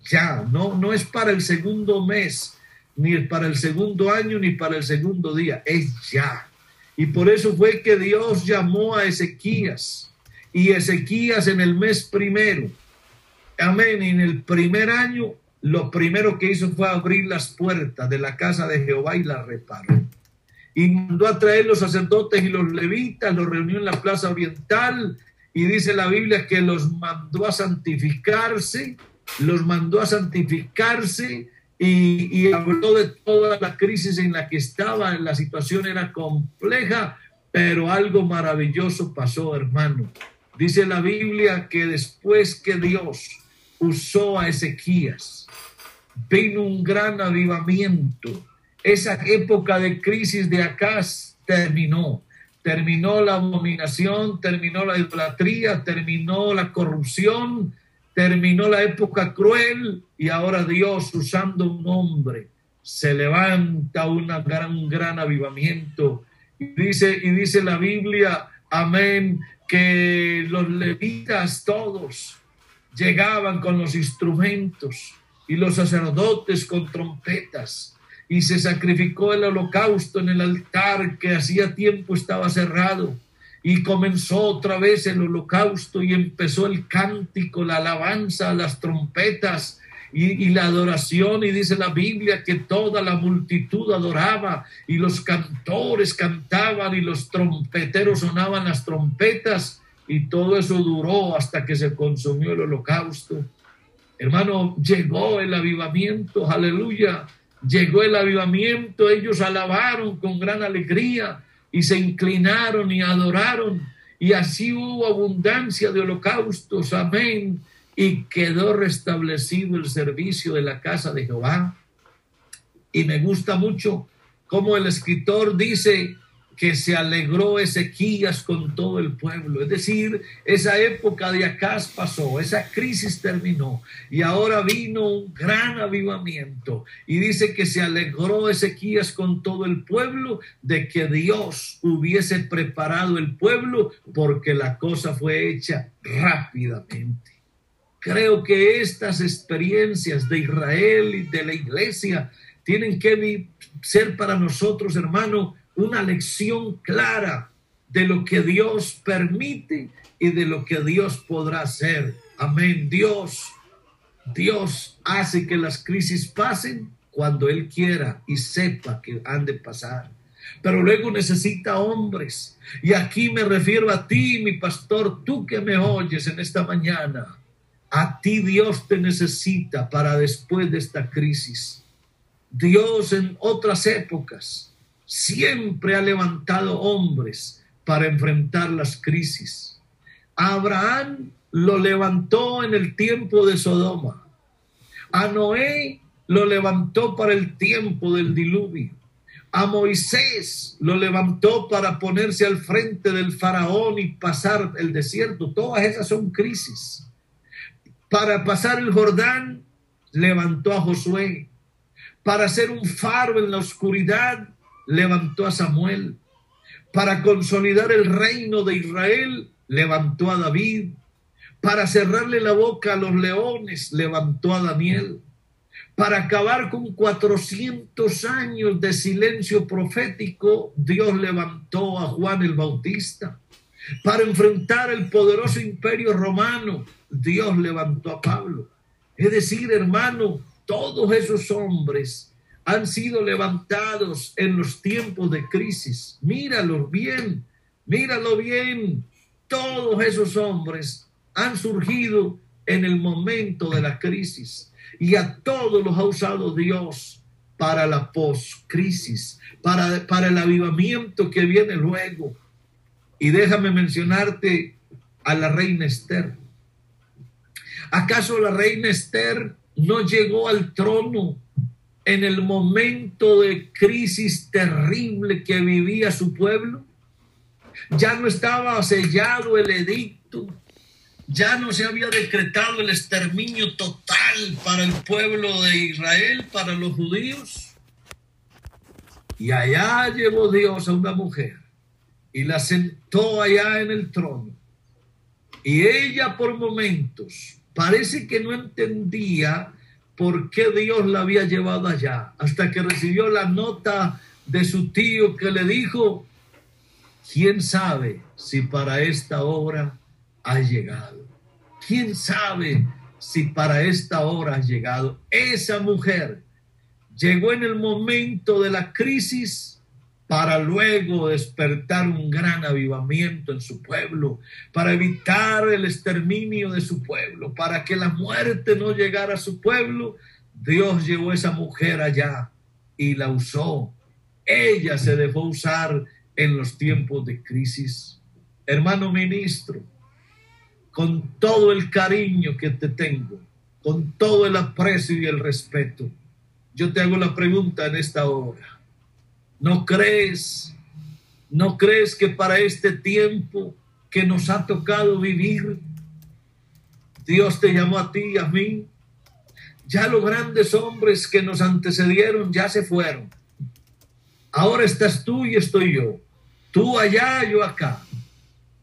ya. No, no es para el segundo mes, ni para el segundo año, ni para el segundo día. Es ya. Y por eso fue que Dios llamó a Ezequías. Y Ezequías en el mes primero. Amén. En el primer año lo primero que hizo fue abrir las puertas de la casa de Jehová y la reparó. Y mandó a traer los sacerdotes y los levitas, los reunió en la plaza oriental y dice la Biblia que los mandó a santificarse, los mandó a santificarse y, y habló de toda la crisis en la que estaba, la situación era compleja, pero algo maravilloso pasó, hermano. Dice la Biblia que después que Dios usó a Ezequías, vino un gran avivamiento. Esa época de crisis de Acaz terminó. Terminó la abominación, terminó la idolatría, terminó la corrupción, terminó la época cruel y ahora Dios usando un hombre se levanta una gran, un gran avivamiento. Y dice, y dice la Biblia, amén, que los levitas todos llegaban con los instrumentos y los sacerdotes con trompetas y se sacrificó el holocausto en el altar que hacía tiempo estaba cerrado y comenzó otra vez el holocausto y empezó el cántico, la alabanza, las trompetas y, y, la adoración y dice la Biblia que toda la multitud adoraba y los cantores cantaban y los trompeteros sonaban las trompetas y todo eso duró hasta que se consumió el holocausto. Hermano, llegó el avivamiento, aleluya. Llegó el avivamiento, ellos alabaron con gran alegría y se inclinaron y adoraron. Y así hubo abundancia de holocaustos, amén. Y quedó restablecido el servicio de la casa de Jehová. Y me gusta mucho como el escritor dice, que se alegró Ezequías con todo el pueblo. Es decir, esa época de Acaz pasó, esa crisis terminó y ahora vino un gran avivamiento. Y dice que se alegró Ezequías con todo el pueblo de que Dios hubiese preparado el pueblo porque la cosa fue hecha rápidamente. Creo que estas experiencias de Israel y de la iglesia tienen que ser para nosotros, hermano, una lección clara de lo que Dios permite y de lo que Dios podrá hacer. Amén. Dios, Dios hace que las crisis pasen cuando Él quiera y sepa que han de pasar. Pero luego necesita hombres. Y aquí me refiero a ti, mi pastor, tú que me oyes en esta mañana. A ti Dios te necesita para después de esta crisis. Dios en otras épocas siempre ha levantado hombres para enfrentar las crisis. Abraham lo levantó en el tiempo de Sodoma. A Noé lo levantó para el tiempo del diluvio. A Moisés lo levantó para ponerse al frente del faraón y pasar el desierto. Todas esas son crisis. Para pasar el Jordán, levantó a Josué. Para ser un faro en la oscuridad, levantó a Samuel. Para consolidar el reino de Israel, levantó a David. Para cerrarle la boca a los leones, levantó a Daniel. Para acabar con 400 años de silencio profético, Dios levantó a Juan el Bautista. Para enfrentar el poderoso imperio romano, Dios levantó a Pablo. Es decir, hermano, todos esos hombres han sido levantados en los tiempos de crisis. Míralos bien, míralo bien. Todos esos hombres han surgido en el momento de la crisis y a todos los ha usado Dios para la post-crisis, para, para el avivamiento que viene luego. Y déjame mencionarte a la reina Esther. ¿Acaso la reina Esther no llegó al trono en el momento de crisis terrible que vivía su pueblo? Ya no estaba sellado el edicto, ya no se había decretado el exterminio total para el pueblo de Israel, para los judíos. Y allá llevó Dios a una mujer y la sentó allá en el trono. Y ella por momentos parece que no entendía por qué Dios la había llevado allá, hasta que recibió la nota de su tío que le dijo, ¿quién sabe si para esta obra ha llegado? ¿Quién sabe si para esta hora ha llegado? Esa mujer llegó en el momento de la crisis para luego despertar un gran avivamiento en su pueblo, para evitar el exterminio de su pueblo, para que la muerte no llegara a su pueblo. Dios llevó a esa mujer allá y la usó. Ella se dejó usar en los tiempos de crisis. Hermano ministro, con todo el cariño que te tengo, con todo el aprecio y el respeto, yo te hago la pregunta en esta hora. ¿No crees? ¿No crees que para este tiempo que nos ha tocado vivir, Dios te llamó a ti y a mí? Ya los grandes hombres que nos antecedieron ya se fueron. Ahora estás tú y estoy yo. Tú allá, yo acá.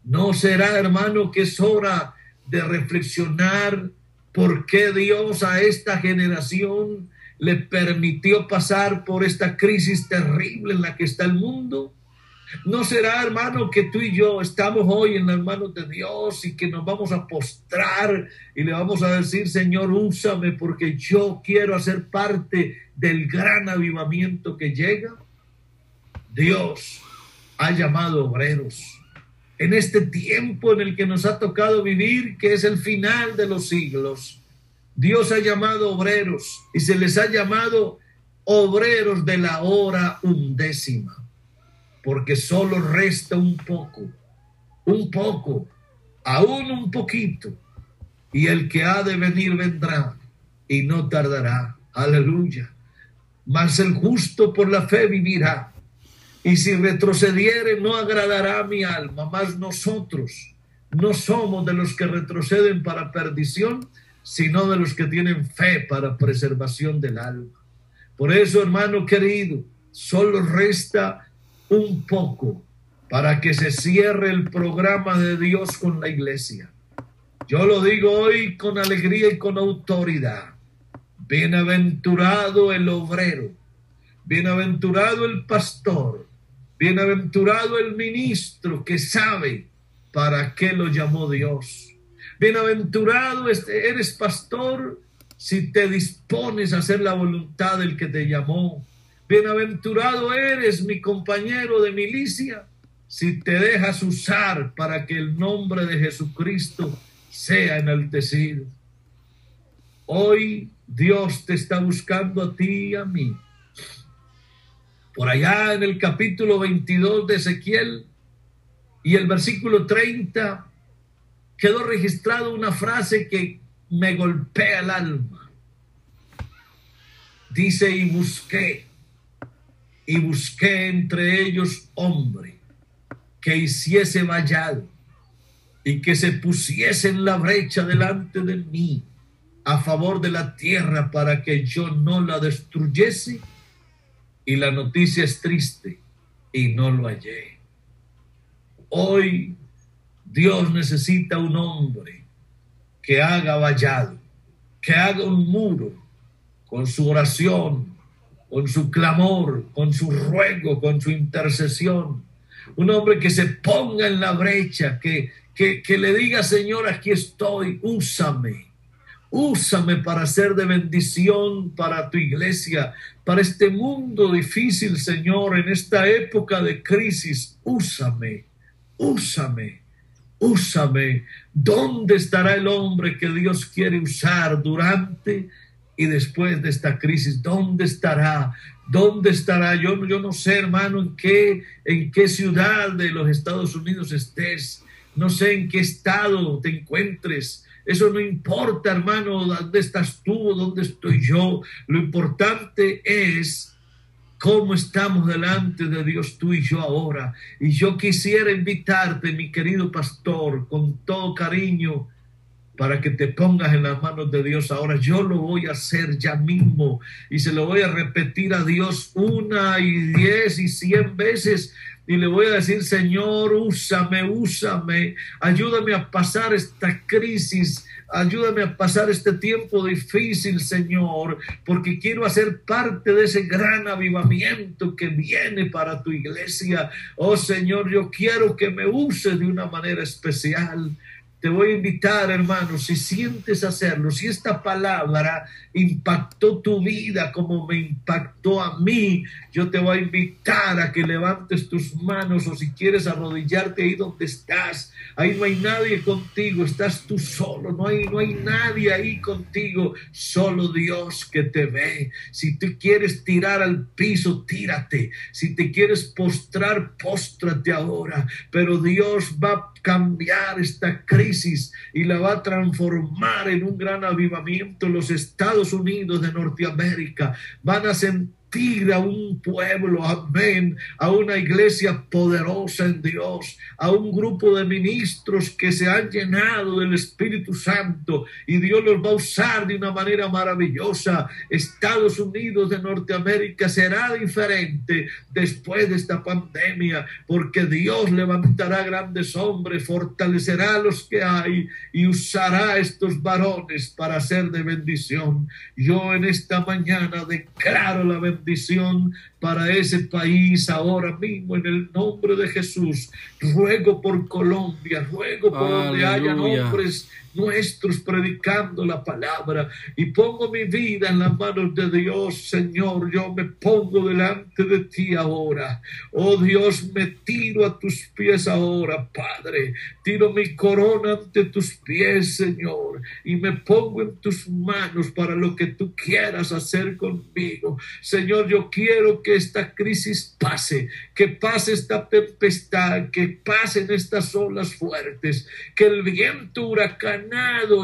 ¿No será, hermano, que es hora de reflexionar por qué Dios a esta generación le permitió pasar por esta crisis terrible en la que está el mundo. ¿No será, hermano, que tú y yo estamos hoy en las manos de Dios y que nos vamos a postrar y le vamos a decir, Señor, úsame porque yo quiero hacer parte del gran avivamiento que llega? Dios ha llamado obreros en este tiempo en el que nos ha tocado vivir, que es el final de los siglos. Dios ha llamado obreros y se les ha llamado obreros de la hora undécima, porque solo resta un poco, un poco, aún un poquito, y el que ha de venir vendrá y no tardará. Aleluya. Mas el justo por la fe vivirá. Y si retrocediere, no agradará mi alma. Mas nosotros no somos de los que retroceden para perdición, sino de los que tienen fe para preservación del alma. Por eso, hermano querido, solo resta un poco para que se cierre el programa de Dios con la iglesia. Yo lo digo hoy con alegría y con autoridad. Bienaventurado el obrero, bienaventurado el pastor, bienaventurado el ministro que sabe para qué lo llamó Dios Bienaventurado este, eres pastor si te dispones a hacer la voluntad del que te llamó. Bienaventurado eres mi compañero de milicia si te dejas usar para que el nombre de Jesucristo sea enaltecido. Hoy Dios te está buscando a ti y a mí. Por allá en el capítulo 22 de Ezequiel y el versículo 30 quedó registrado una frase que me golpea el alma. Dice, y busqué, y busqué entre ellos hombre que hiciese vallado y que se pusiese en la brecha delante de mí a favor de la tierra para que yo no la destruyese y la noticia es triste y no lo hallé. Hoy Dios necesita un hombre que haga vallado, que haga un muro con su oración, con su clamor, con su ruego, con su intercesión. Un hombre que se ponga en la brecha, que, que, le diga, Señor, aquí estoy, úsame. Úsame para ser de bendición para tu iglesia, para este mundo difícil, Señor, en esta época de crisis. Úsame, úsame, úsame. ¿Dónde estará el hombre que Dios quiere usar durante y después de esta crisis? ¿Dónde estará? ¿Dónde estará? Yo, yo no sé, hermano, en qué, en qué ciudad de los Estados Unidos estés. No sé en qué estado te encuentres eso no importa, hermano, dónde estás tú, dónde estoy yo. Lo importante es cómo estamos delante de Dios tú y yo ahora. Y yo quisiera invitarte, mi querido pastor, con todo cariño, para que te pongas en las manos de Dios ahora. Yo lo voy a hacer ya mismo y se lo voy a repetir a Dios una y diez y cien veces y le voy a decir, Señor, úsame, úsame, ayúdame a pasar esta crisis, ayúdame a pasar este tiempo difícil, Señor, porque quiero hacer parte de ese gran avivamiento que viene para tu iglesia. Oh Señor, yo quiero que me uses de una manera especial. Te voy a invitar, hermano, si sientes hacerlo, si esta palabra impactó tu vida como me impactó a mí, yo te voy a invitar a que levantes tus manos o si quieres arrodillarte ahí donde estás. Ahí no hay nadie contigo, estás tú solo, no hay, no hay nadie ahí contigo, solo Dios que te ve. Si tú quieres tirar al piso, tírate. Si te quieres postrar, póstrate ahora. Pero Dios va a cambiar esta crisis y la va a transformar en un gran avivamiento. Los Estados Unidos de Norteamérica van a sentir a un pueblo, amén, a una iglesia poderosa en Dios, a un grupo de ministros que se han llenado del Espíritu Santo y Dios los va a usar de una manera maravillosa. Estados Unidos de Norteamérica será diferente después de esta pandemia, porque Dios levantará grandes hombres, fortalecerá a los que hay y usará estos varones para ser de bendición. Yo en esta mañana declaro la bendición bendición para ese país ahora mismo en el nombre de Jesús. Ruego por Colombia, ruego por donde haya hombres nuestros predicando la palabra y pongo mi vida en las manos de Dios, Señor. Yo me pongo delante de ti ahora. Oh Dios, me tiro a tus pies ahora, Padre. Tiro mi corona ante tus pies, Señor, y me pongo en tus manos para lo que tú quieras hacer conmigo. Señor, yo quiero que esta crisis pase, que pase esta tempestad, que pasen estas olas fuertes, que el viento huracán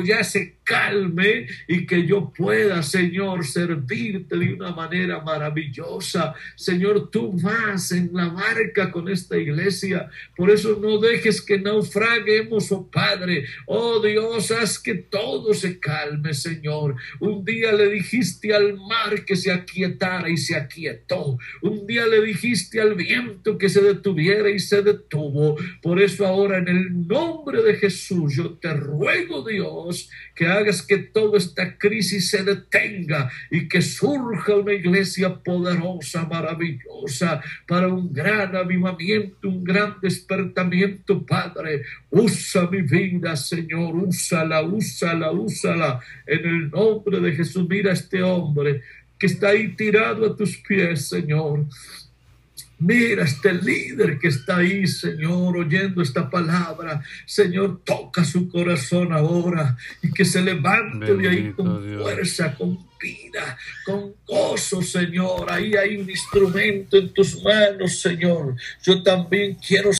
ya se calme y que yo pueda, Señor, servirte de una manera maravillosa. Señor, tú vas en la barca con esta iglesia. Por eso no dejes que naufraguemos, oh Padre. Oh Dios, haz que todo se calme, Señor. Un día le dijiste al mar que se aquietara y se aquietó. Un día le dijiste al viento que se detuviera y se detuvo. Por eso ahora en el nombre de Jesús yo te ruego, Dios, que hagas que toda esta crisis se detenga y que surja una iglesia poderosa, maravillosa, para un gran avivamiento, un gran despertamiento, Padre. Usa mi vida, Señor, úsala, úsala, úsala. En el nombre de Jesús, mira este hombre que está ahí tirado a tus pies, Señor. Mira este líder que está ahí, Señor, oyendo esta palabra. Señor, toca su corazón ahora y que se levante de ahí con fuerza, con vida, con gozo, Señor. Ahí hay un instrumento en tus manos, Señor. Yo también quiero